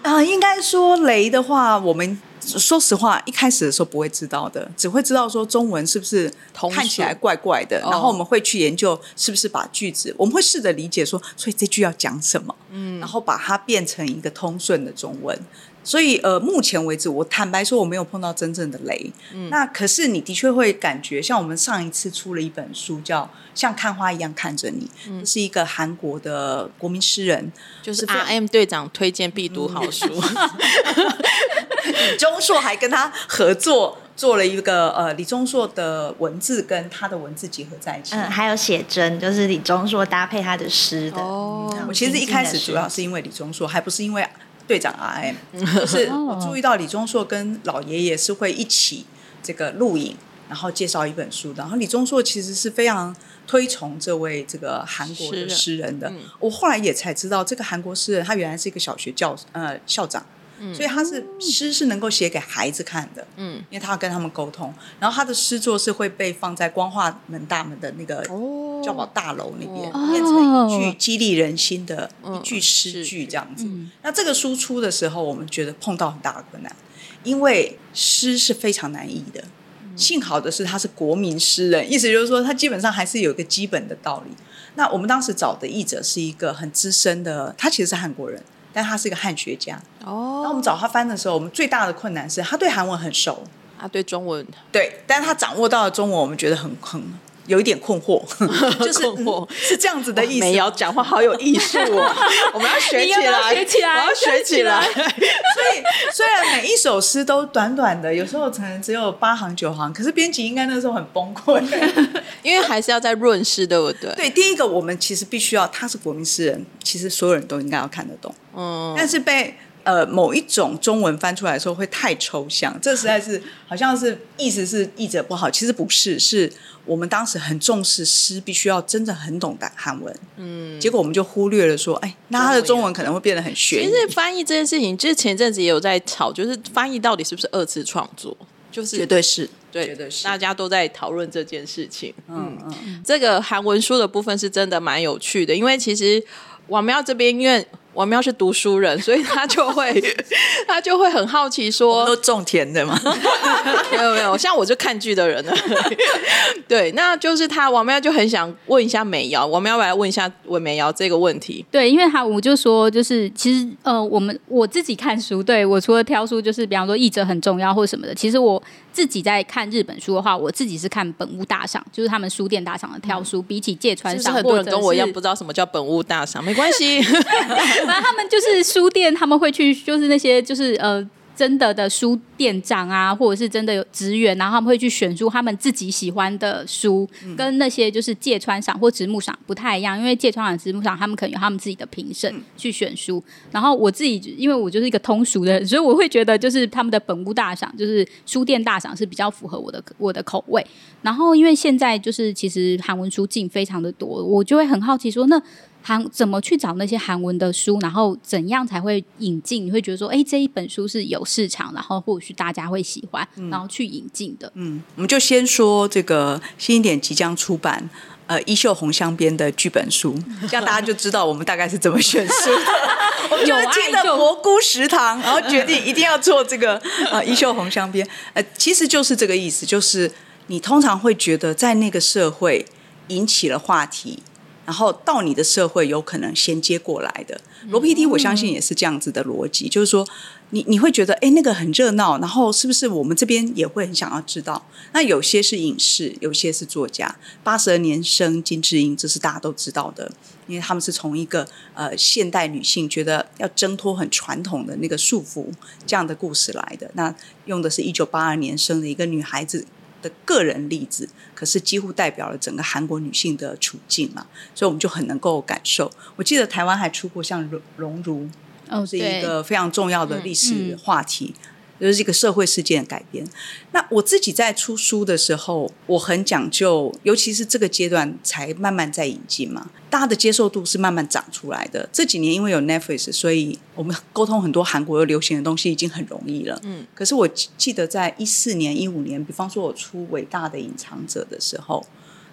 啊、应该说雷的话，我们说实话，一开始的时候不会知道的，只会知道说中文是不是看起来怪怪的，哦。然后我们会去研究是不是把句子，我们会试着理解说，所以这句要讲什么，嗯，然后把它变成一个通顺的中文。所以，呃，目前为止，我坦白说，我没有碰到真正的雷。嗯，那可是你的确会感觉，像我们上一次出了一本书，叫《像看花一样看着你》，嗯。是一个韩国的国民诗人，就是 R M 队长推荐必读好书，<laughs> 李钟硕还跟他合作做了一个呃，李钟硕的文字跟他的文字结合在一起。嗯，还有写真，就是李钟硕搭配他的诗的。哦嗯我其实一开始主要是因为李钟硕，还不是因为队长 R M，<laughs> 就是我注意到李钟硕跟老爷爷是会一起这个录影，然后介绍一本书的。然后李钟硕其实是非常推崇这位这个韩国的诗人诗人的。我后来也才知道，这个韩国诗人他原来是一个小学教呃校长。所以他是诗是能够写给孩子看的，嗯，因为他要跟他们沟通，然后他的诗作是会被放在光化门大门的那个哦。教保大楼那边，哦。变成一句激励人心的一句诗句这样子。那这个输出的时候，我们觉得碰到很大的困难，因为诗是非常难译的。幸好的是他是国民诗人，意思就是说他基本上还是有一个基本的道理。那我们当时找的译者是一个很资深的，他其实是韩国人，但他是一个汉学家。哦，那我们找他翻的时候，我们最大的困难是他对韩文很熟，他对中文。对，但是他掌握到的中文，我们觉得很很有一点困惑，<laughs> 就是困惑嗯是这样子的意思吗。美瑶讲话好有艺术哦，我们要学起来，学起来我要学起来。所以虽然每一首诗都短短的，有时候可能只有八行九行，可是编辑应该那时候很崩溃。<laughs> 因为还是要在润饰，对不对？对，第一个我们其实必须要，他是国民诗人，其实所有人都应该要看得懂。嗯，但是被呃某一种中文翻出来的时候会太抽象，这实在是好像是意思是译者不好，其实不是，是我们当时很重视诗，必须要真的很懂得韩文，嗯，结果我们就忽略了说，哎，那他的中文可能会变得很悬。其实翻译这件事情，就是前阵子也有在吵，就是翻译到底是不是二次创作，就是绝对是，对，绝对是大家都在讨论这件事情。嗯嗯，这个韩文书的部分是真的蛮有趣的，因为其实王喵这边因为。王喵是读书人，所以他就会 <laughs> 他就会很好奇说，都种田的吗？<laughs> 没有没有，像我就看剧的人了。<laughs> 对，那就是他王喵就很想问一下美瑶，王喵来问一下文美瑶这个问题。对，因为他我就说，就是其实呃，我们我自己看书，对我除了挑书，就是比方说译者很重要或什么的。其实我自己在看日本书的话，我自己是看本屋大赏，就是他们书店大赏的挑书，比起芥川赏，很多人跟我一样不知道什么叫本屋大赏，没关系。<laughs> 反正他们就是书店，他们会去，就是那些就是呃。真的的书店长啊，或者是真的有职员，然后他们会去选出他们自己喜欢的书，跟那些就是芥川赏或直木赏不太一样，因为芥川赏、直木赏他们可能有他们自己的评审去选书。然后我自己，因为我就是一个通俗的人，所以我会觉得就是他们的本屋大赏，就是书店大赏是比较符合我的我的口味。然后因为现在就是其实韩文书进非常的多，我就会很好奇说那。韩怎么去找那些韩文的书，然后怎样才会引进？你会觉得说，哎，这一本书是有市场，然后或许大家会喜欢，然后去引进的。嗯，我们就先说这个新一点即将出版，呃，衣袖红香边的剧本书，这样大家就知道我们大概是怎么选书。<laughs> 我们就听了蘑菇食堂，然后 <laughs> 决定一定要做这个呃衣袖红香边。呃，其实就是这个意思，就是你通常会觉得在那个社会引起了话题。然后到你的社会有可能衔接过来的罗 PD，我相信也是这样子的逻辑，就是说你你会觉得哎那个很热闹，然后是不是我们这边也会很想要知道？那有些是影视，有些是作家。八十二年生金智英，这是大家都知道的，因为他们是从一个呃现代女性觉得要挣脱很传统的那个束缚这样的故事来的。那用的是一九八二年生的一个女孩子。的个人例子，可是几乎代表了整个韩国女性的处境嘛，所以我们就很能够感受。我记得台湾还出过像《荣荣辱》，哦，是一个非常重要的历史话题。就是一个社会事件改编。那我自己在出书的时候，我很讲究，尤其是这个阶段才慢慢在引进嘛，大家的接受度是慢慢长出来的。这几年因为有 Netflix，所以我们沟通很多韩国又流行的东西已经很容易了。嗯。可是我记得在一四年、一五年，比方说我出《伟大的隐藏者》的时候。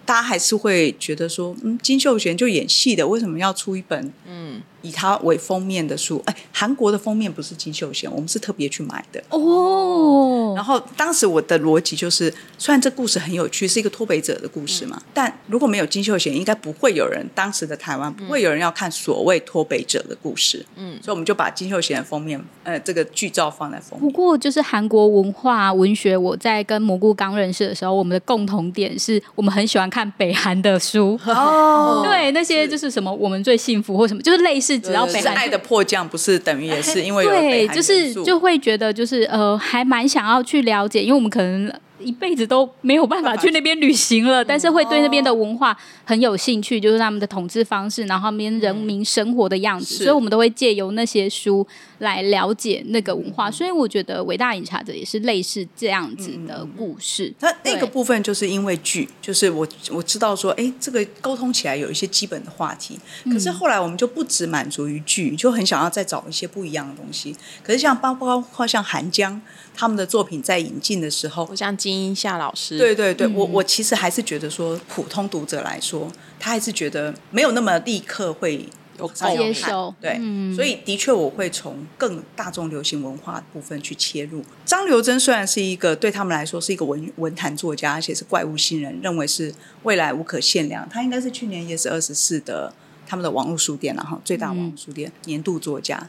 大家还是会觉得说，嗯，金秀贤就演戏的，为什么要出一本嗯以他为封面的书？哎，韩国的封面不是金秀贤，我们是特别去买的哦。然后当时我的逻辑就是，虽然这故事很有趣，是一个脱北者的故事嘛，但如果没有金秀贤，应该不会有人当时的台湾不会有人要看所谓脱北者的故事。嗯，所以我们就把金秀贤的封面，呃，这个剧照放在封面。不过就是韩国文化文学，我在跟蘑菇刚认识的时候，我们的共同点是我们很喜欢。看北韩的书。<laughs> 哦，对，那些就是什么我们最幸福或什么，就是类似只要北韩。爱的迫降，不是等于也是因为对，就是就会觉得就是呃，还蛮想要去了解，因为我们可能。一辈子都没有办法去那边旅行了，但是会对那边的文化很有兴趣，就是他们的统治方式，然后那边人民生活的样子，所以我们都会借由那些书来了解那个文化。所以我觉得《伟大饮茶者》也是类似这样子的故事。那那个部分就是因为剧，就是我我知道说，哎，这个沟通起来有一些基本的话题。可是后来我们就不只满足于剧，就很想要再找一些不一样的东西。可是像包包括像韩江。他们的作品在引进的时候，像金英夏老师，对对对，我我其实还是觉得说，普通读者来说，他还是觉得没有那么立刻会有接受，对，所以的确我会从更大众流行文化部分去切入。张留珍虽然是一个对他们来说是一个文文坛作家，而且是怪物新人，认为是未来无可限量，他应该是去年也是二十四的他们的网络书店然后，最大网络书店年度作家。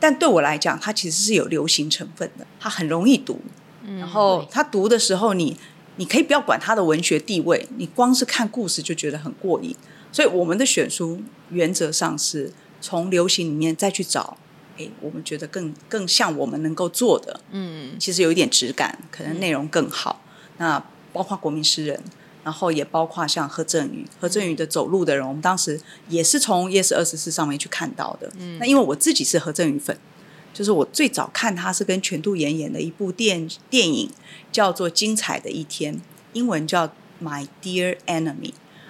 但对我来讲，它其实是有流行成分的，它很容易读。然后他读的时候，你你可以不要管他的文学地位，你光是看故事就觉得很过瘾。所以我们的选书原则上是从流行里面再去找，哎，我们觉得更更像我们能够做的，嗯，其实有一点质感，可能内容更好。那包括国民诗人。然后也包括像何振宇，何振宇的走路的人，我们当时也是从 Yes 二十四上面去看到的。嗯那因为我自己是何振宇粉，就是我最早看他是跟全度妍演的一部电电影，叫做《精彩的一天》，英文叫《My Dear Enemy》。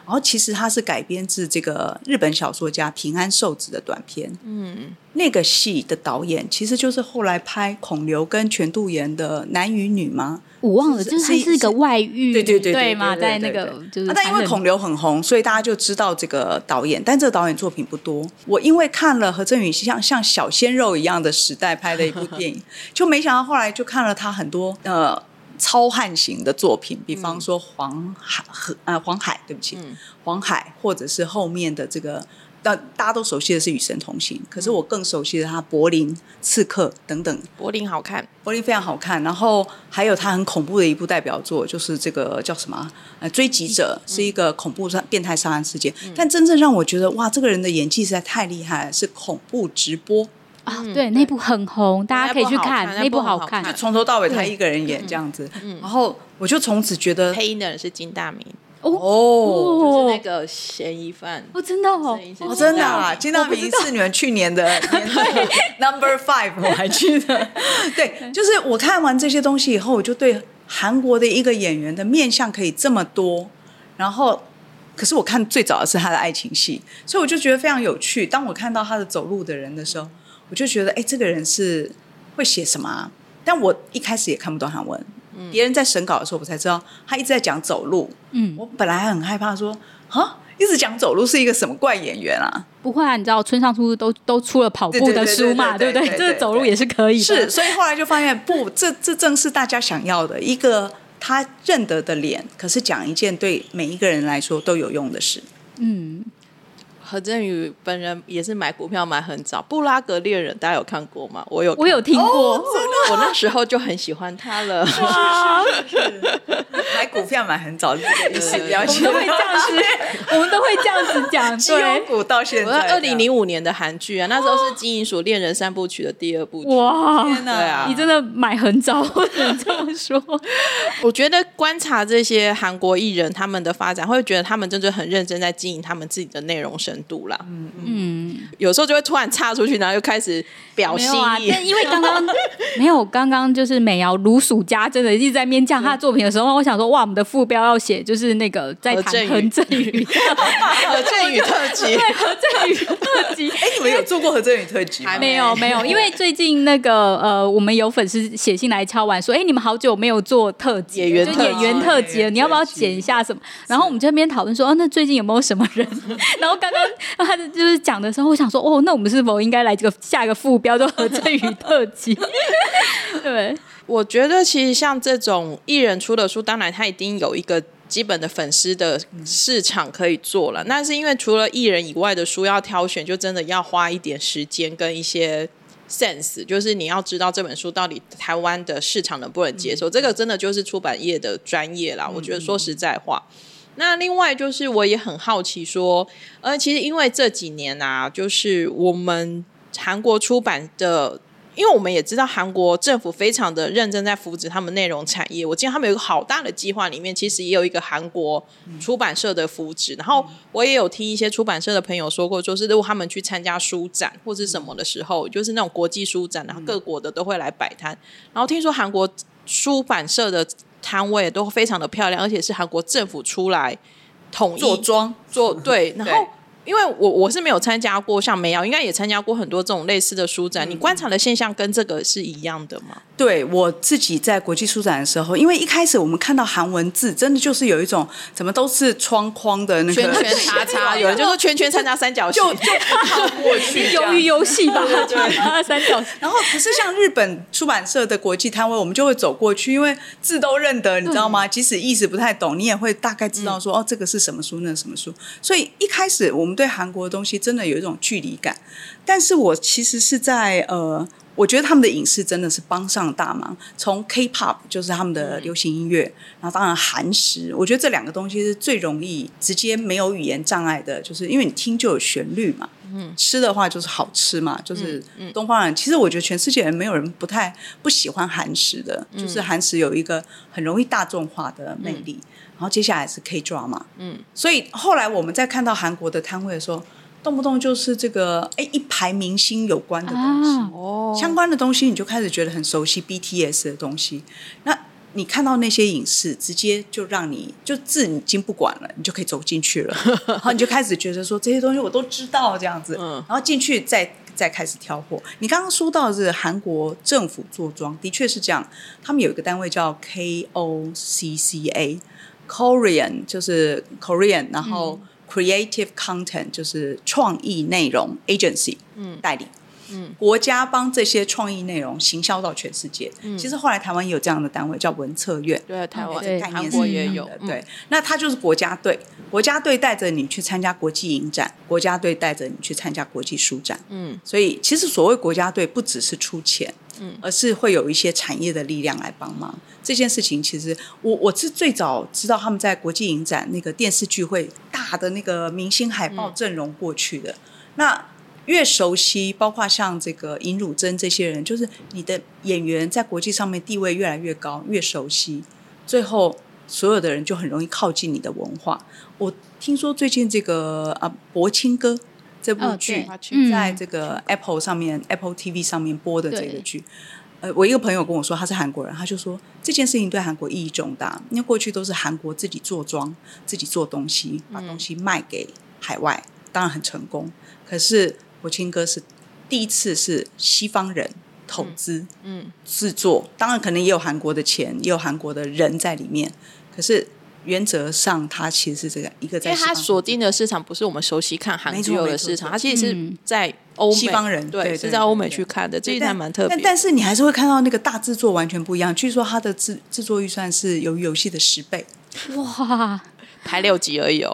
然后其实它是改编自这个日本小说家平安寿子的短片。嗯，那个戏的导演其实就是后来拍孔刘跟全度妍的男与女吗？我忘了，就是他是一个外遇，对对对对嘛，在那个就是啊，但因为孔刘很红，所以大家就知道这个导演，但这个导演作品不多。我因为看了何振宇像像小鲜肉一样的时代拍的一部电影，<laughs> 就没想到后来就看了他很多呃超汉型的作品，比方说黄海和呃黄海，对不起，黄海，或者是后面的这个。大大家都熟悉的是《与神同行》，可是我更熟悉的他《柏林刺客》等等，柏林好看，柏林非常好看，然后还有他很恐怖的一部代表作，就是这个叫什么啊？呃，追击者是一个恐怖杀变态杀人事件。但真正让我觉得哇，这个人的演技实在太厉害了，是恐怖直播，啊，对，那部很红，大家可以去看，那部好看那部好那部好看看。从头到尾他一个人演这样子，然后我就从此觉得配音的人是金大明，哦。就是那个嫌疑犯。哦，真的哦真的啊！金大明是你们去年的年 <laughs> number five，我还记得。对，就是我看完这些东西以后，我就对韩国的一个演员的面相可以这么多，然后。可是我看最早的是他的爱情戏，所以我就觉得非常有趣。当我看到他的走路的人的时候，我就觉得，哎，这个人是会写什么啊？但我一开始也看不懂韩文，别人在审稿的时候，我才知道他一直在讲走路。嗯，我本来还很害怕说，啊，一直讲走路是一个什么怪演员啊？不会啊，你知道村上春树都都出了跑步的书嘛，对不对？这走路也是可以的。是，所以后来就发现，不，这这正是大家想要的一个他认得的脸，可是讲一件对每一个人来说都有用的事。嗯，何振宇本人也是买股票买很早，《布拉格猎人》大家有看过吗？我有，我有听过。我那时候就很喜欢他了。啊，买股票买很早，这个意思对对了解我们都会这样子，<laughs> 我们都会这样子讲。对，股到现我在，在二零零五年的韩剧啊，那时候是《金银鼠恋人三部曲》的第二部曲。哇，天哪啊你真的买很早，我只能这么说。<laughs> 我觉得观察这些韩国艺人他们的发展，会觉得他们真的很认真在经营他们自己的内容深度啦。嗯，有时候就会突然插出去，然后又开始表心没有啊，但因为刚刚 <laughs> 没有，刚刚就是美瑶如数家珍的一直在面讲他的作品的时候，我想说，哇，我们的副标要写就是那个在谈何振宇何振宇，特辑对，何振宇特辑。<laughs> 哎，你们有做过何振宇特辑吗？<laughs> 没有没有，因为最近那个呃，我们有粉丝写信来敲完说，哎，你们好久没有做特辑，演员特辑就演员特辑了，你要不要剪一下什么？然后我们这边讨论说，哦，那最近有没有什么人？然后刚刚他就是讲的时候，我想说，哦，那我们是否应该来这个下一个副标，就何振宇特辑？<laughs> 对，我觉得其实像这种艺人出的书，当然他一定有一个基本的粉丝的市场可以做了。那是因为除了艺人以外的书要挑选，就真的要花一点时间跟一些 sense，就是你要知道这本书到底台湾的市场能不能接受。这个真的就是出版业的专业啦。我觉得说实在话。那另外就是，我也很好奇说，呃，其实因为这几年啊，就是我们韩国出版的，因为我们也知道韩国政府非常的认真在扶持他们内容产业。我记得他们有一个好大的计划，里面其实也有一个韩国出版社的扶持。然后我也有听一些出版社的朋友说过，就是如果他们去参加书展或是什么的时候，就是那种国际书展，然后各国的都会来摆摊。然后听说韩国出版社的摊位都非常的漂亮，而且是韩国政府出来统一做装做对，然后。因为我我是没有参加过，像梅瑶应该也参加过很多这种类似的书展。你观察的现象跟这个是一样的吗？对我自己在国际书展的时候，因为一开始我们看到韩文字，真的就是有一种怎么都是窗框的那个圈圈叉叉，有人就说圈圈叉叉三角形，就就看过去 <laughs> 这样鱿鱼游戏吧，对，<laughs> 三角形。然后，可是像日本出版社的国际摊位，我们就会走过去，因为字都认得，你知道吗？即使意思不太懂，你也会大概知道说，哦，这个是什么书，那是什么书。所以一开始我们对韩国的东西真的有一种距离感。但是我其实是在呃，我觉得他们的影视真的是帮上大忙。从 K-pop 就是他们的流行音乐，然后当然韩食，我觉得这两个东西是最容易直接没有语言障碍的，就是因为你听就有旋律嘛。吃的话就是好吃嘛，就是东方人。其实我觉得全世界人没有人不太不喜欢韩食的，就是韩食有一个很容易大众化的魅力。然后接下来是 K drama，嗯，所以后来我们在看到韩国的摊位的时候，动不动就是这个哎一排明星有关的东西，啊。哦。相关的东西你就开始觉得很熟悉 BTS 的东西，那你看到那些影视，直接就让你就字已经不管了，你就可以走进去了，<laughs> 然后你就开始觉得说这些东西我都知道这样子，嗯。然后进去再再开始挑货。你刚刚说到的是韩国政府做庄，的确是这样，他们有一个单位叫 KOCCA。Korean 就是 Korean，然后 Creative Content 就是创意内容 Agency，嗯，代理，嗯，国家帮这些创意内容行销到全世界。其实后来台湾也有这样的单位，叫文策院。对，台湾。对概念韩是一样的，，对，那它就是国家队，国家队带着你去参加国际影展，国家队带着你去参加国际书展，嗯，所以其实所谓国家队不只是出钱，嗯，而是会有一些产业的力量来帮忙。这件事情其实我我是最早知道他们在国际影展那个电视剧会大的那个明星海报阵容过去的，那。越熟悉，包括像这个尹汝贞这些人，就是你的演员在国际上面地位越来越高，越熟悉，最后所有的人就很容易靠近你的文化。我听说最近这个啊《博青哥》这部哦剧在这个 Apple 上面、Apple TV 上面播的这个对剧。呃，我一个朋友跟我说他是韩国人，他就说这件事情对韩国意义重大，因为过去都是韩国自己做庄、自己做东西，把东西卖给海外，当然很成功。可是国清哥是第一次是西方人投资，嗯，制作，当然可能也有韩国的钱，也有韩国的人在里面，可是原则上它其实是这个一个因为在西方它锁定的市场不是我们熟悉看韩剧有的市场，它其实是嗯在欧美西方人对是在欧美去看的，这一但台蛮特别。但。但是你还是会看到那个大制作完全不一样。据说它的制制作预算是由游戏的十倍，哇，拍六集而已哦，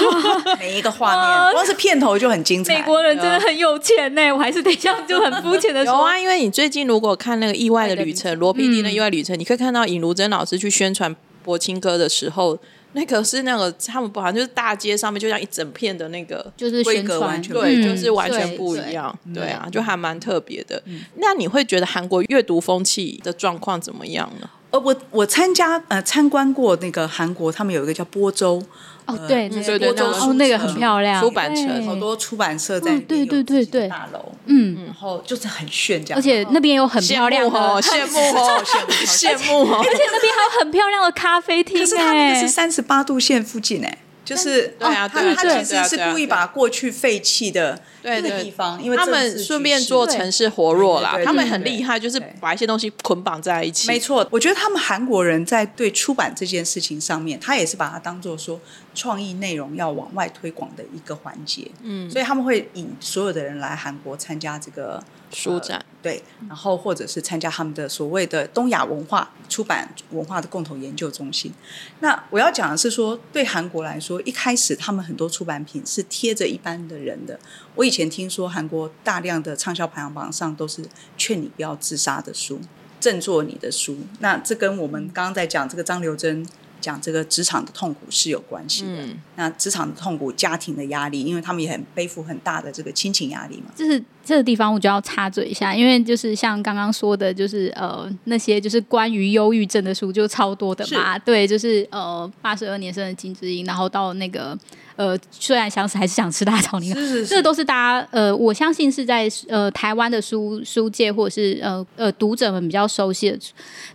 <laughs> 每一个画面，光是片头就很精彩。美国人真的很有钱呢，我还是得这样就很肤浅的说，<laughs> 有啊，因为你最近如果看那个《意外的旅程》，罗 PD 的《意外旅程》，你可以看到尹如珍老师去宣传博青哥的时候，那个是那个他们不好像就是大街上面就像一整片的那个。就是规格完全对，嗯就是完全不一样，对啊，就还蛮特别的。那你会觉得韩国阅读风气的状况怎么样呢？呃，我我参加呃参观过那个韩国，他们有一个叫波州，哦，对对对对哦，那个很漂亮，出版社好多出版社在对对对对大楼，嗯，然后就是很炫这样，而且那边有很漂亮的，哦，羡慕哦，羡 <laughs> 慕羡慕哦，而且那边还有很漂亮的咖啡厅，可是它那个哎是三十八度线附近哎、就是对啊哦它对啊对啊它其实是故意把过去废弃的对个地方，因为他们顺便做城市活络啦他们很厉害，就是把一些东西捆绑在一起。没错，我觉得他们韩国人在对出版这件事情上面，他也是把它当做说创意内容要往外推广的一个环节。嗯，所以他们会引所有的人来韩国参加这个书展，对，然后或者是参加他们的所谓的东亚文化出版文化的共同研究中心。那我要讲的是说，对韩国来说，一开始他们很多出版品是贴着一般的人的。我以前听说韩国大量的畅销排行榜上都是劝你不要自杀的书，振作你的书。那这跟我们刚刚在讲这个张留珍。讲这个职场的痛苦是有关系的。嗯那职场的痛苦、家庭的压力，因为他们也很背负很大的这个亲情压力嘛。就是这个地方我就要插嘴一下，因为就是像刚刚说的，就是呃那些就是关于忧郁症的书就超多的嘛，对，就是呃八十二年生的金智英，然后到那个呃虽然想死还是想吃大草泥马，是是这都是大家呃我相信是在呃台湾的书书界或者是呃呃读者们比较熟悉的，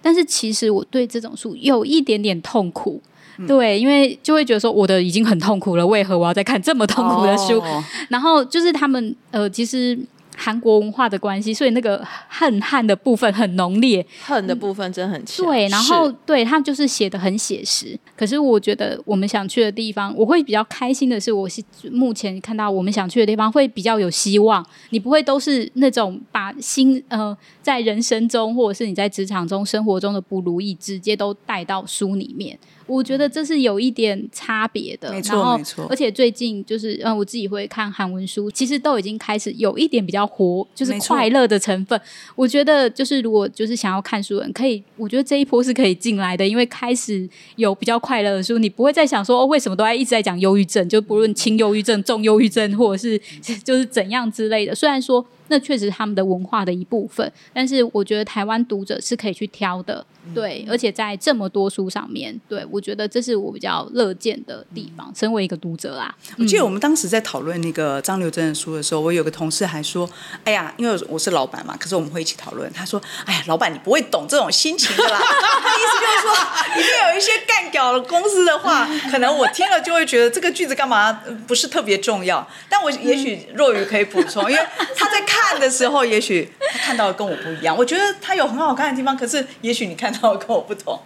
但是其实我对这种书有一点点痛苦。对，因为就会觉得说我的已经很痛苦了，为何我要再看这么痛苦的书？哦。<laughs> 然后就是他们呃，其实韩国文化的关系，所以那个恨汉的部分很浓烈。恨的部分真的很强。对，然后对他们就是写的很写实。可是我觉得我们想去的地方，我会比较开心的是，我是目前看到我们想去的地方会比较有希望。你不会都是那种把心呃在人生中或者是你在职场中、生活中的不如意，直接都带到书里面。我觉得这是有一点差别的，没错然后没错而且最近就是，嗯，我自己会看韩文书，其实都已经开始有一点比较活，就是快乐的成分。我觉得就是如果就是想要看书的人，可以，我觉得这一波是可以进来的，因为开始有比较快乐的书，你不会再想说哦，为什么都在一直在讲忧郁症，就不论轻忧郁症、重忧郁症，或者是就是怎样之类的。虽然说那确实是他们的文化的一部分。但是我觉得台湾读者是可以去挑的，对，而且在这么多书上面，对我觉得这是我比较乐见的地方。身为一个读者啦，我记得我们当时在讨论那个张留珍的书的时候，我有个同事还说：“哎呀，因为我是老板嘛，可是我们会一起讨论。”他说：“哎呀，老板你不会懂这种心情的啦。<laughs> ”他意思就是说，里面有一些干掉了公司的话，可能我听了就会觉得这个句子干嘛不是特别重要。但我也许若雨可以补充，因为他在看的时候，也许他看到的跟我不一样。我觉得他有很好看的地方，可是也许你看到的跟我不同。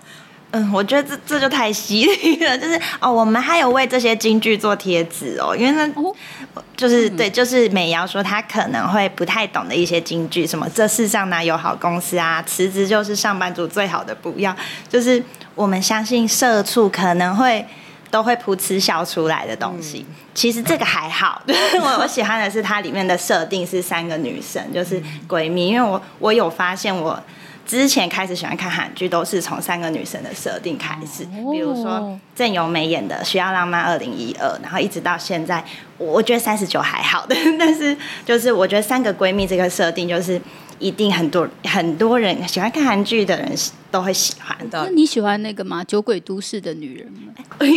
嗯，我觉得这这就太犀利了，<laughs> 就是哦，我们还有为这些京剧做贴纸哦，因为那就是对，就是美瑶说她可能会不太懂的一些京剧，什么这世上哪有好公司啊，辞职就是上班族最好的不要，就是我们相信社畜可能会都会噗嗤笑出来的东西。其实这个还好，<laughs> 我我喜欢的是它里面的设定是三个女生，就是闺蜜，因为我我有发现我。之前开始喜欢看韩剧，都是从三个女生的设定开始，比如说郑有美演的《需要浪漫二零一二》，然后一直到现在，我觉得三十九还好的，<laughs> 但是就是我觉得三个闺蜜这个设定，就是一定很多很多人喜欢看韩剧的人都会喜欢。那你喜欢那个吗？酒鬼都市的女人吗？<laughs> 因为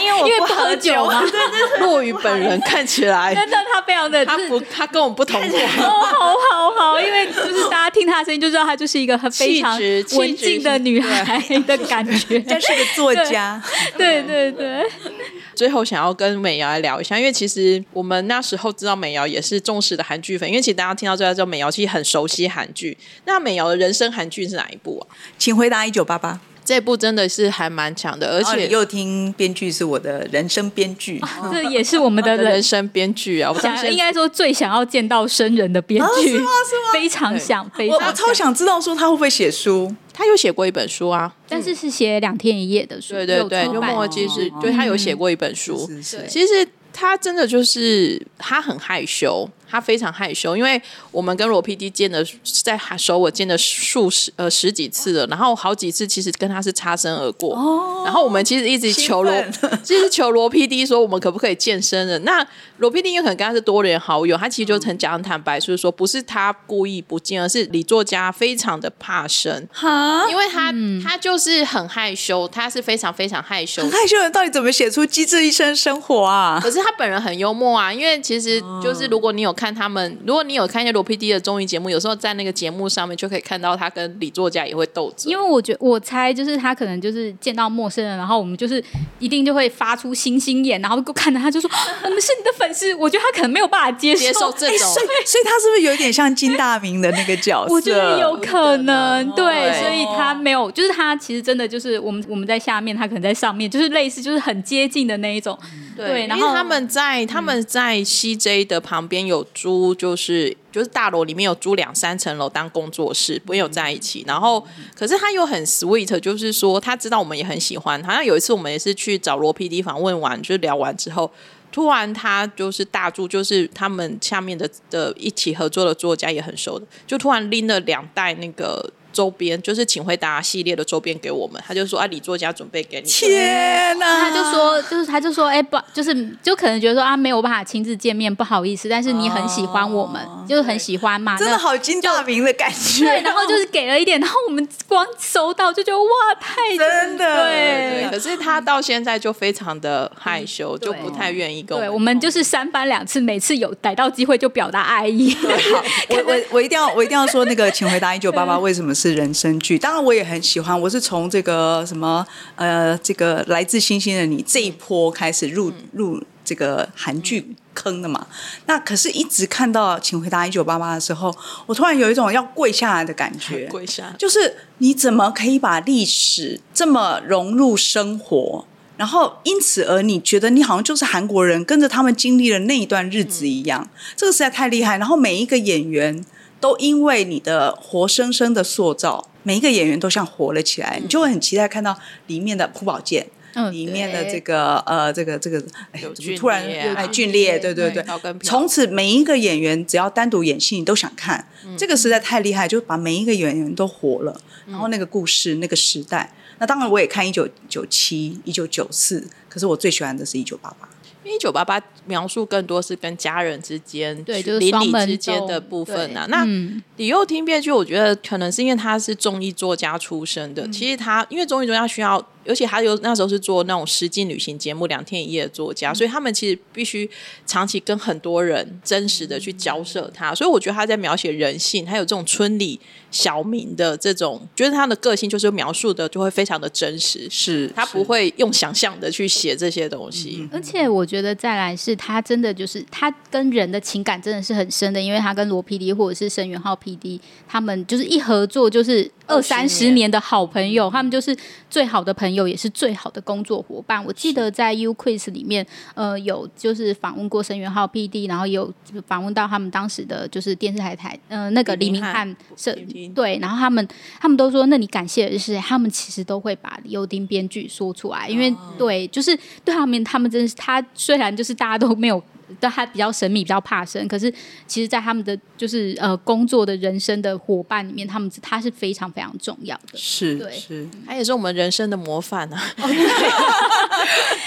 因为我不喝酒嘛。对对 <laughs> 落雨本人看起来，真的他非常的，他不，他跟我们不同哦，好好好，因为就是大家听他的声音就知道她就是一个很非常文静的女孩的感觉，真是个作家。对对对，最后想要跟美瑶来聊一下，因为其实我们那时候知道美瑶也是重视的韩剧粉，因为其实大家听到这知道美瑶其实很熟悉韩剧。那美瑶的人生韩剧是哪一部啊？请回答一九八八。这部真的是还蛮强的，而且又听编剧是我的人生编剧，这也是我们的的人人。生编剧啊，我相信想应该说最想要见到生人的编剧，是吗是吗？<laughs> 非常想，非常我我超想知道说他会不会写书。他有写过一本书啊，但是是写两天一夜的书，对对对，就莫尔基是，对他有写过一本书。是是是。其实他真的就是他很害羞，他非常害羞，因为我们跟罗 PD 见的在首尔见的数十呃十几次了，然后好几次其实跟他是擦身而过。哦然后我们其实一直求罗其实求罗 PD 说我们可不可以健身的？那罗 PD 因为可能跟他是多年好友，他其实就很讲很坦白，就是说不是他故意不见，而是李作家非常的怕生，哈，因为他、他就是很害羞，他是非常非常害羞很害羞的人到底怎么写出《机智医生生活》啊？可是他本人很幽默啊，因为其实就是如果你有看他们，如果你有看一些罗 PD 的综艺节目，有时候在那个节目上面就可以看到他跟李作家也会斗嘴。因为我觉我猜就是他可能就是见到陌生人，然后我们就是一定就会发出星星眼，然后看着他就说 <laughs> 我们是你的粉丝。我觉得他可能没有办法接受接受这种所以，所以他是不是有点像金大明的那个角色？我觉得有可能，对，对所以他没有，就是他其实真的就是我们我们在下面，他可能在上面，就是类似就是很接近的那一种，对，然后因为他们在他们在 CJ 的旁边有租，就是就是大楼里面有租两三层楼当工作室，没有在一起。然后，可是他又很 sweet，就是说他知道我们也很喜欢。好像有一次我们也是去找罗 PD 访问完，就是聊完之后。突然，他就是大柱，就是他们下面的的一起合作的作家也很熟的，就突然拎了两袋那个周边，就是请回答系列的周边给我们。他就说：“啊，李作家准备给你。”天哪！他就说，就是他就说，哎、不，就是就可能觉得说啊，没有办法亲自见面，不好意思，但是你很喜欢我们，就是很喜欢嘛，真的好金大明的感觉。对，然后就是给了一点，然后我们光收到就觉得哇，太真的对，对可是他到现在就非常的害羞，就不太愿意跟我对，我我们就是三番两次，每次有逮到机会就表达爱意。好，我我我一定要我一定要说那个，请回答一九八八为什么是人生剧？当然我也很喜欢，我是从这个什么呃这个来自星星的你这一波开始入入这个韩剧坑的嘛。那可是一直看到请回答一九八八的时候，我突然有一种要跪下来的感觉。<laughs> 跪下。就是你怎么可以把历史这么融入生活，然后因此而你觉得你好像就是韩国人，跟着他们经历了那一段日子一样，这个实在太厉害。然后每一个演员都因为你的活生生的塑造，每一个演员都像活了起来，你就会很期待看到里面的朴宝剑。嗯里面的这个呃，这个这个，哎突然哎俊烈，对对从此每一个演员只要单独演戏，你都想看，嗯。这个实在太厉害，就把每一个演员都活了，然后那个故事、那个时代，那当然我也看一九九七、一九九四，可是我最喜欢的是一九八八。一九八八描述更多是跟家人之间、对就是邻里之间的部分啊。那嗯李幼听编剧，我觉得可能是因为他是综艺作家出身嗯的。其实他因为综艺作家需要，而且他有那时候是做那种实境旅行节目《两天一夜》的作家，嗯。所以他们其实必须长期跟很多人真实的去交涉他。所以我觉得他在描写人性，还有这种村里小民的这种，觉得他的个性就是描述的就会非常的真实。是他不会用想象的去写这些东西，而且我觉得再来是他真的就是他跟人的情感真的是很深的，因为他跟罗 PD 或者是申元浩 PD 他们就是一合作就是二三十年。的好朋友，他们就是最好的朋友，也是最好的工作伙伴。我记得在 U Quiz 里面，呃，有就是访问过申元浩 PD，然后有访问到他们当时的就是电视台台呃那个李明李明翰翰社对，然后他们他们都说，那你感谢的是？他们其实都会把李幼丁编剧说出来，因为、对，就是对他们，他们真是他虽然就是大家都没有。对他比较神秘，比较怕生，可是其实，在他们的就是呃工作的人生的伙伴里面，他们他是非常非常重要的。是对是，他也是我们人生的模范啊。<laughs>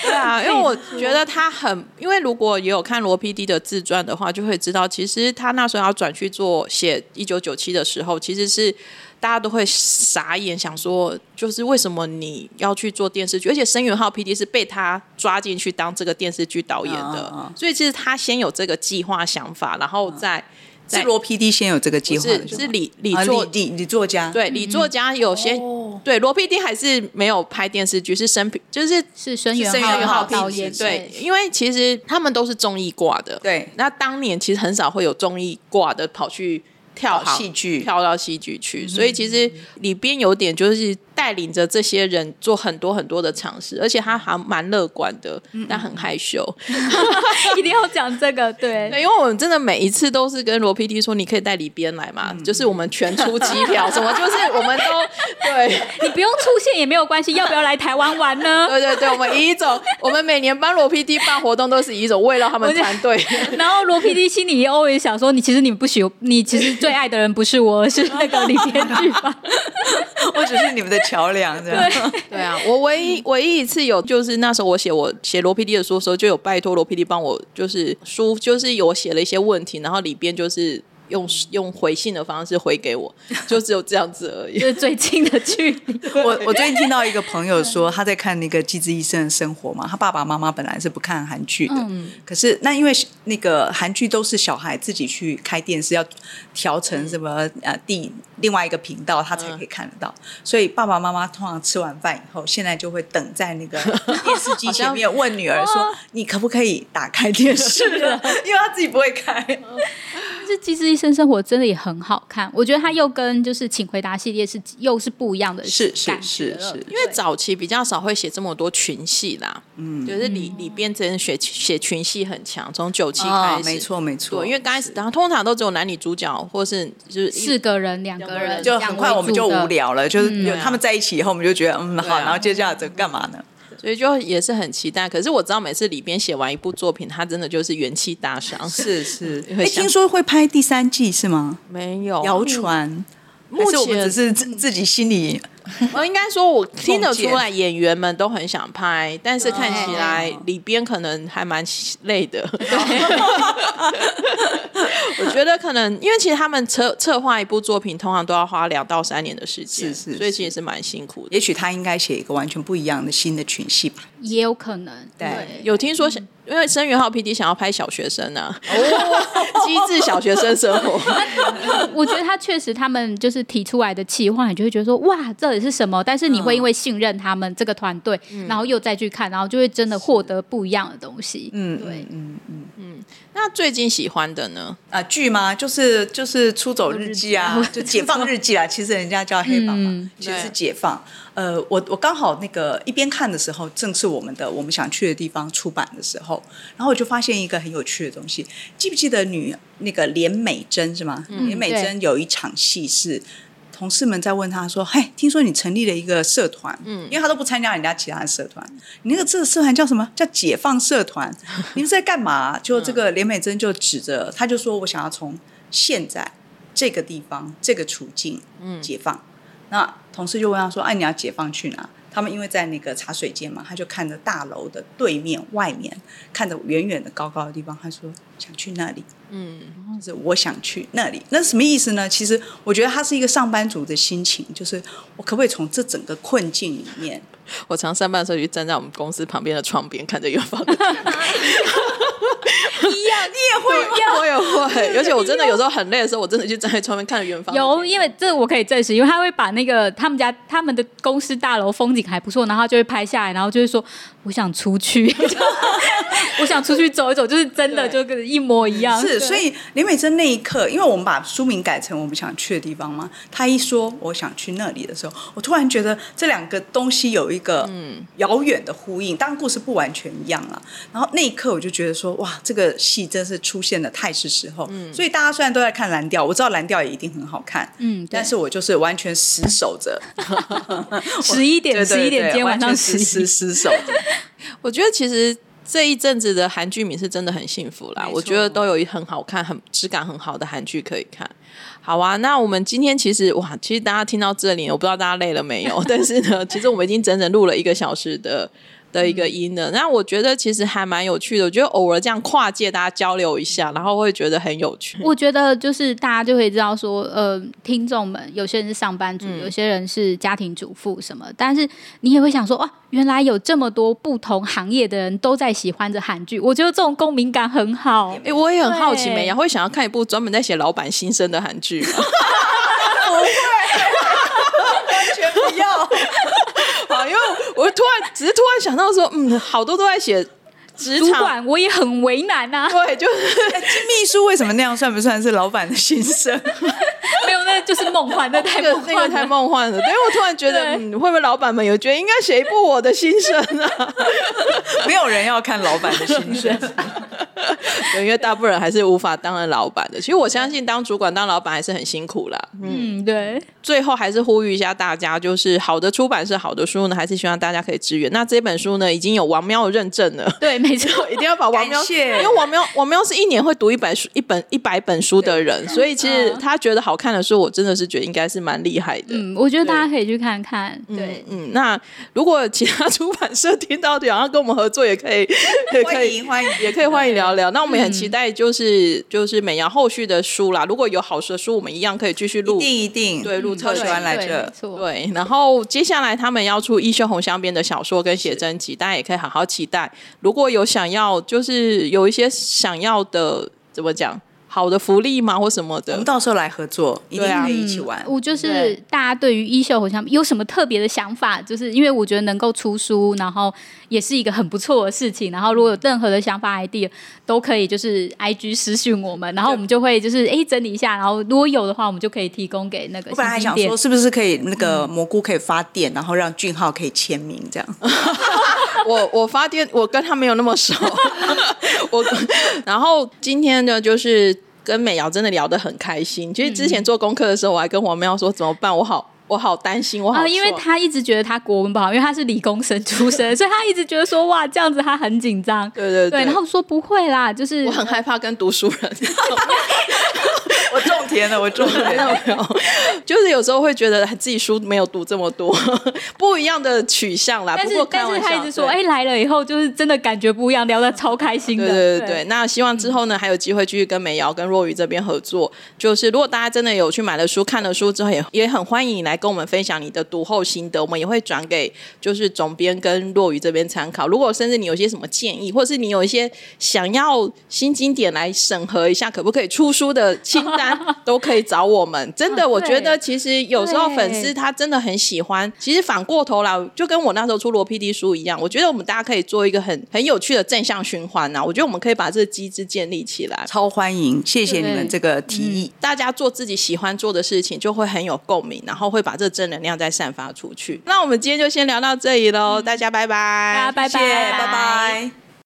对啊，因为我觉得他很，因为如果也有看罗 PD 的自传的话，就会知道，其实他那时候要转去做写一九九七的时候，其实是大家都会傻眼，想说就是为什么你要去做电视剧，而且申元浩 PD 是被他抓进去当这个电视剧导演的，嗯嗯嗯。所以其实他先有这个计划想法，然后再。是罗 PD 先有这个计划，是是李李啊作李李李作家，对李作家有些、哦。对罗 PD 还是没有拍电视剧，是生平就是是申元申元浩浩导演，对，因为其实他们都是综艺挂的，对。那当年其实很少会有综艺挂的跑去跳戏剧。跳到戏剧去，所以其实里边有点就是带领着这些人做很多很多的尝试，而且他还蛮乐观的，但很害羞。<laughs> 一定要讲这个，对，<laughs> 对，因为我们真的每一次都是跟罗 PD 说，你可以带李边来嘛，就是我们全出机票，<laughs> 什么就是我们都对。你不用出现也没有关系，要不要来台湾玩呢？对对对，我们以一种我们每年帮罗 PD 办活动，都是以一种为了他们团队。然后罗 PD 心里 always 想说，你其实你不喜，你其实最爱的人不是我，是那个李编剧吧？我只是你们的桥梁，这样。<laughs> 对啊，我唯一唯一一次有，就是那时候我写我写罗 PD 的书的时候，就有拜托罗 PD 帮我，就是书就是有写了一些问题，然后里边就是用用回信的方式回给我，就只有这样子而已。<laughs> 就是最近的距离。<laughs> 我我最近听到一个朋友说，他在看那个《机智医生的生活》嘛，他爸爸妈妈本来是不看韩剧的，可是那因为那个韩剧都是小孩自己去开电视，要调成什么呃第另外一个频道，他才可以看得到，所以爸爸妈妈通常吃完饭以后，现在就会等在那个 <laughs> 电视机前面问女儿说：“你可不可以打开电视？” <laughs> <laughs> 因为他自己不会开。但是《机智医生生活》真的也很好看，我觉得他又跟就是《请回答》系列是又是不一样的是是是是因为早期比较少会写这么多群戏啦，嗯，就是里里边真的写写群戏很强，从九七开始，啊没错没错，对，因为刚开始，然后通常都只有男女主角，或是就是四个人、两个人，就很快我们就无聊了，就是有他们在一起以后，我们就觉得嗯好，啊然后接下来这干嘛呢？所以就也是很期待。可是我知道每次里边写完一部作品，他真的就是元气大伤。是是，哎，听说会拍第三季是吗？没有谣，传，目还是我们前只是自自己心里 <laughs> 我应该说，我听得出来演员们都很想拍，但是看起来哦里边可能还蛮累的。<laughs> 我觉得可能因为其实他们策策划一部作品，通常都要花两到三年的时间，是是所以其实是蛮辛苦的。也许他应该写一个完全不一样的新的群戏吧。也有可能。对有听说想，因为申元浩 PD 想要拍小学生啊，哦，<laughs> 机智小学生生活，我觉得他确实，他们就是提出来的企划，你就会觉得说，哇，这里是什么？但是你会因为信任他们这个团队，然后又再去看，然后就会真的获得不一样的东西。嗯对，嗯嗯嗯那最近喜欢的呢？啊，剧吗？就是就是出走日记啊，就解放日记啊。<laughs> 其实人家叫黑帮嘛，嗯其实是解放。呃，我我刚好那个一边看的时候，正是我们的我们想去的地方出版的时候，然后我就发现一个很有趣的东西。记不记得女那个连美珍是吗？连美珍有一场戏是。同事们在问他说：“嘿，听说你成立了一个社团，嗯，因为他都不参加人家其他的社团，你那个这个社团叫什么？叫解放社团？<laughs> 你们在干嘛？”就这个连美珍就指着他就说：“我想要从现在这个地方这个处境，嗯，解放。”那同事就问他说：“哎、你要解放去哪？”他们因为在那个茶水间嘛，他就看着大楼的对面外面，看着远远的高高的地方，他说想去那里。嗯，就是我想去那里，那什么意思呢？其实我觉得他是一个上班族的心情，就是我可不可以从这整个困境里面，<laughs> 我常上班的时候就站在我们公司旁边的窗边，<laughs> 看着远方。一样，你也会吗？我也会，而且我真的有时候很累的时候，我真的就站在窗边看着远方。有，因为这我可以证实，因为他会把那个他们家他们的公司大楼风景还不错，然后就会拍下来，然后就会说我想出去，<laughs> <laughs> 我想出去走一走，就是真的就跟一模一样。是，所以林美珍那一刻，因为我们把书名改成我们想去的地方嘛，她一说我想去那里的时候，我突然觉得这两个东西有一个嗯遥远的呼应，当然故事不完全一样了。然后那一刻我就觉得说，哇，这个戏真是出现的太是时候。嗯所以大家虽然都在看蓝调，我知道蓝调也一定很好看，嗯但是我就是完全死守着 <laughs> 十一点，<laughs> 十一点，今天晚上完十死死死守着。我觉得其实这一阵子的韩剧迷是真的很幸福啦我觉得都有一很好看、很质感很好的韩剧可以看。好啊，那我们今天其实哇，其实大家听到这里，我不知道大家累了没有，<laughs> 但是呢，其实我们已经整整录了一个小时的。的一个音的，那我觉得其实还蛮有趣的。我觉得偶尔这样跨界大家交流一下，然后会觉得很有趣。我觉得就是大家就可以知道说，呃，听众们有些人是上班族，有些人是家庭主妇什么，但是你也会想说，哇，原来有这么多不同行业的人都在喜欢着韩剧，我觉得这种共鸣感很好。哎、我也很好奇，对美雅会想要看一部专门在写老板心声的韩剧吗？<laughs> <laughs> 全不要。好，因为我突然只是突然想到说，嗯，好多都在写职场，主管我也很为难啊，对，就是秘书为什么那样算不算是老板的心声？<laughs> 没有，那就是梦幻，那太那个梦幻那个太了。梦幻了。对，因为我突然觉得，对嗯，会不会老板们有觉得应该写一部我的心声啊？<laughs> 没有人要看老板的心声。<laughs> 对，因为大部分人还是无法当了老板的。其实我相信，当主管、当老板还是很辛苦啦。嗯，对，最后还是呼吁一下大家，就是好的出版社、好的书呢，还是希望大家可以支援。那这本书呢，已经有王喵的认证了。对，没错。<laughs> 一定要把王喵，因为王喵，王喵是一年会读一百书、一本一百本书的人，所以其实他觉得好看的书，我真的是觉得应该是蛮厉害的。嗯，我觉得大家可以去看看。对，嗯，那如果其他出版社听到想要跟我们合作，也可以，<laughs> 也可以欢迎欢迎也可以欢迎聊聊。那我们也很期待，就是、就是美瑶后续的书啦。如果有好的书，我们一样可以继续录一。定一定，对录特喜欢来对这。对，然后接下来他们要出衣袖红香边的小说跟写真集，大家也可以好好期待。如果有想要，就是有一些想要的，怎么讲，好的福利吗，或什么的我们，到时候来合作，一定对啊可以一起玩。我就是大家对于衣袖好像有什么特别的想法？就是因为我觉得能够出书，然后也是一个很不错的事情。然后如果有任何的想法 idea，都可以就是 I G 私讯我们，然后我们就会就是哎整理一下，然后如果有的话，我们就可以提供给那个我本来还想说，是不是可以那个蘑菇可以发电，然后让俊浩可以签名这样。<laughs> 我我发电，我跟他没有那么熟。<laughs> 我然后今天呢，就是跟美瑶真的聊得很开心。其实之前做功课的时候，我还跟黄喵说怎么办，我好我好担心，我好、啊，因为他一直觉得他国文不好，因为他是理工生出身，<laughs> 所以他一直觉得说哇这样子他很紧张。对对对，然后说不会啦，就是我很害怕跟读书人。<laughs> <laughs> 我种田了，我种没有没有，<laughs> 就是有时候会觉得自己书没有读这么多，<laughs> 不一样的取向啦。不但是但是他一直说，对哎、来了以后就是真的感觉不一样，聊得超开心的。对对对对，那希望之后呢，还有机会继续跟美瑶跟若雨这边合作。就是如果大家真的有去买了书、看了书之后，也也很欢迎你来跟我们分享你的读后心得，我们也会转给就是总编跟若雨这边参考。如果甚至你有些什么建议，或是你有一些想要新经典来审核一下，可不可以出书的清单，都可以找我们。真的，啊我觉得其实有时候粉丝他真的很喜欢。其实反过头来，就跟我那时候出罗 PD 书一样，我觉得我们大家可以做一个很很有趣的正向循环呐、我觉得我们可以把这个机制建立起来。超欢迎，谢谢你们这个提议。大家做自己喜欢做的事情，就会很有共鸣，然后会把这正能量再散发出去。那我们今天就先聊到这里喽，大家拜拜，大家拜拜谢谢，拜拜。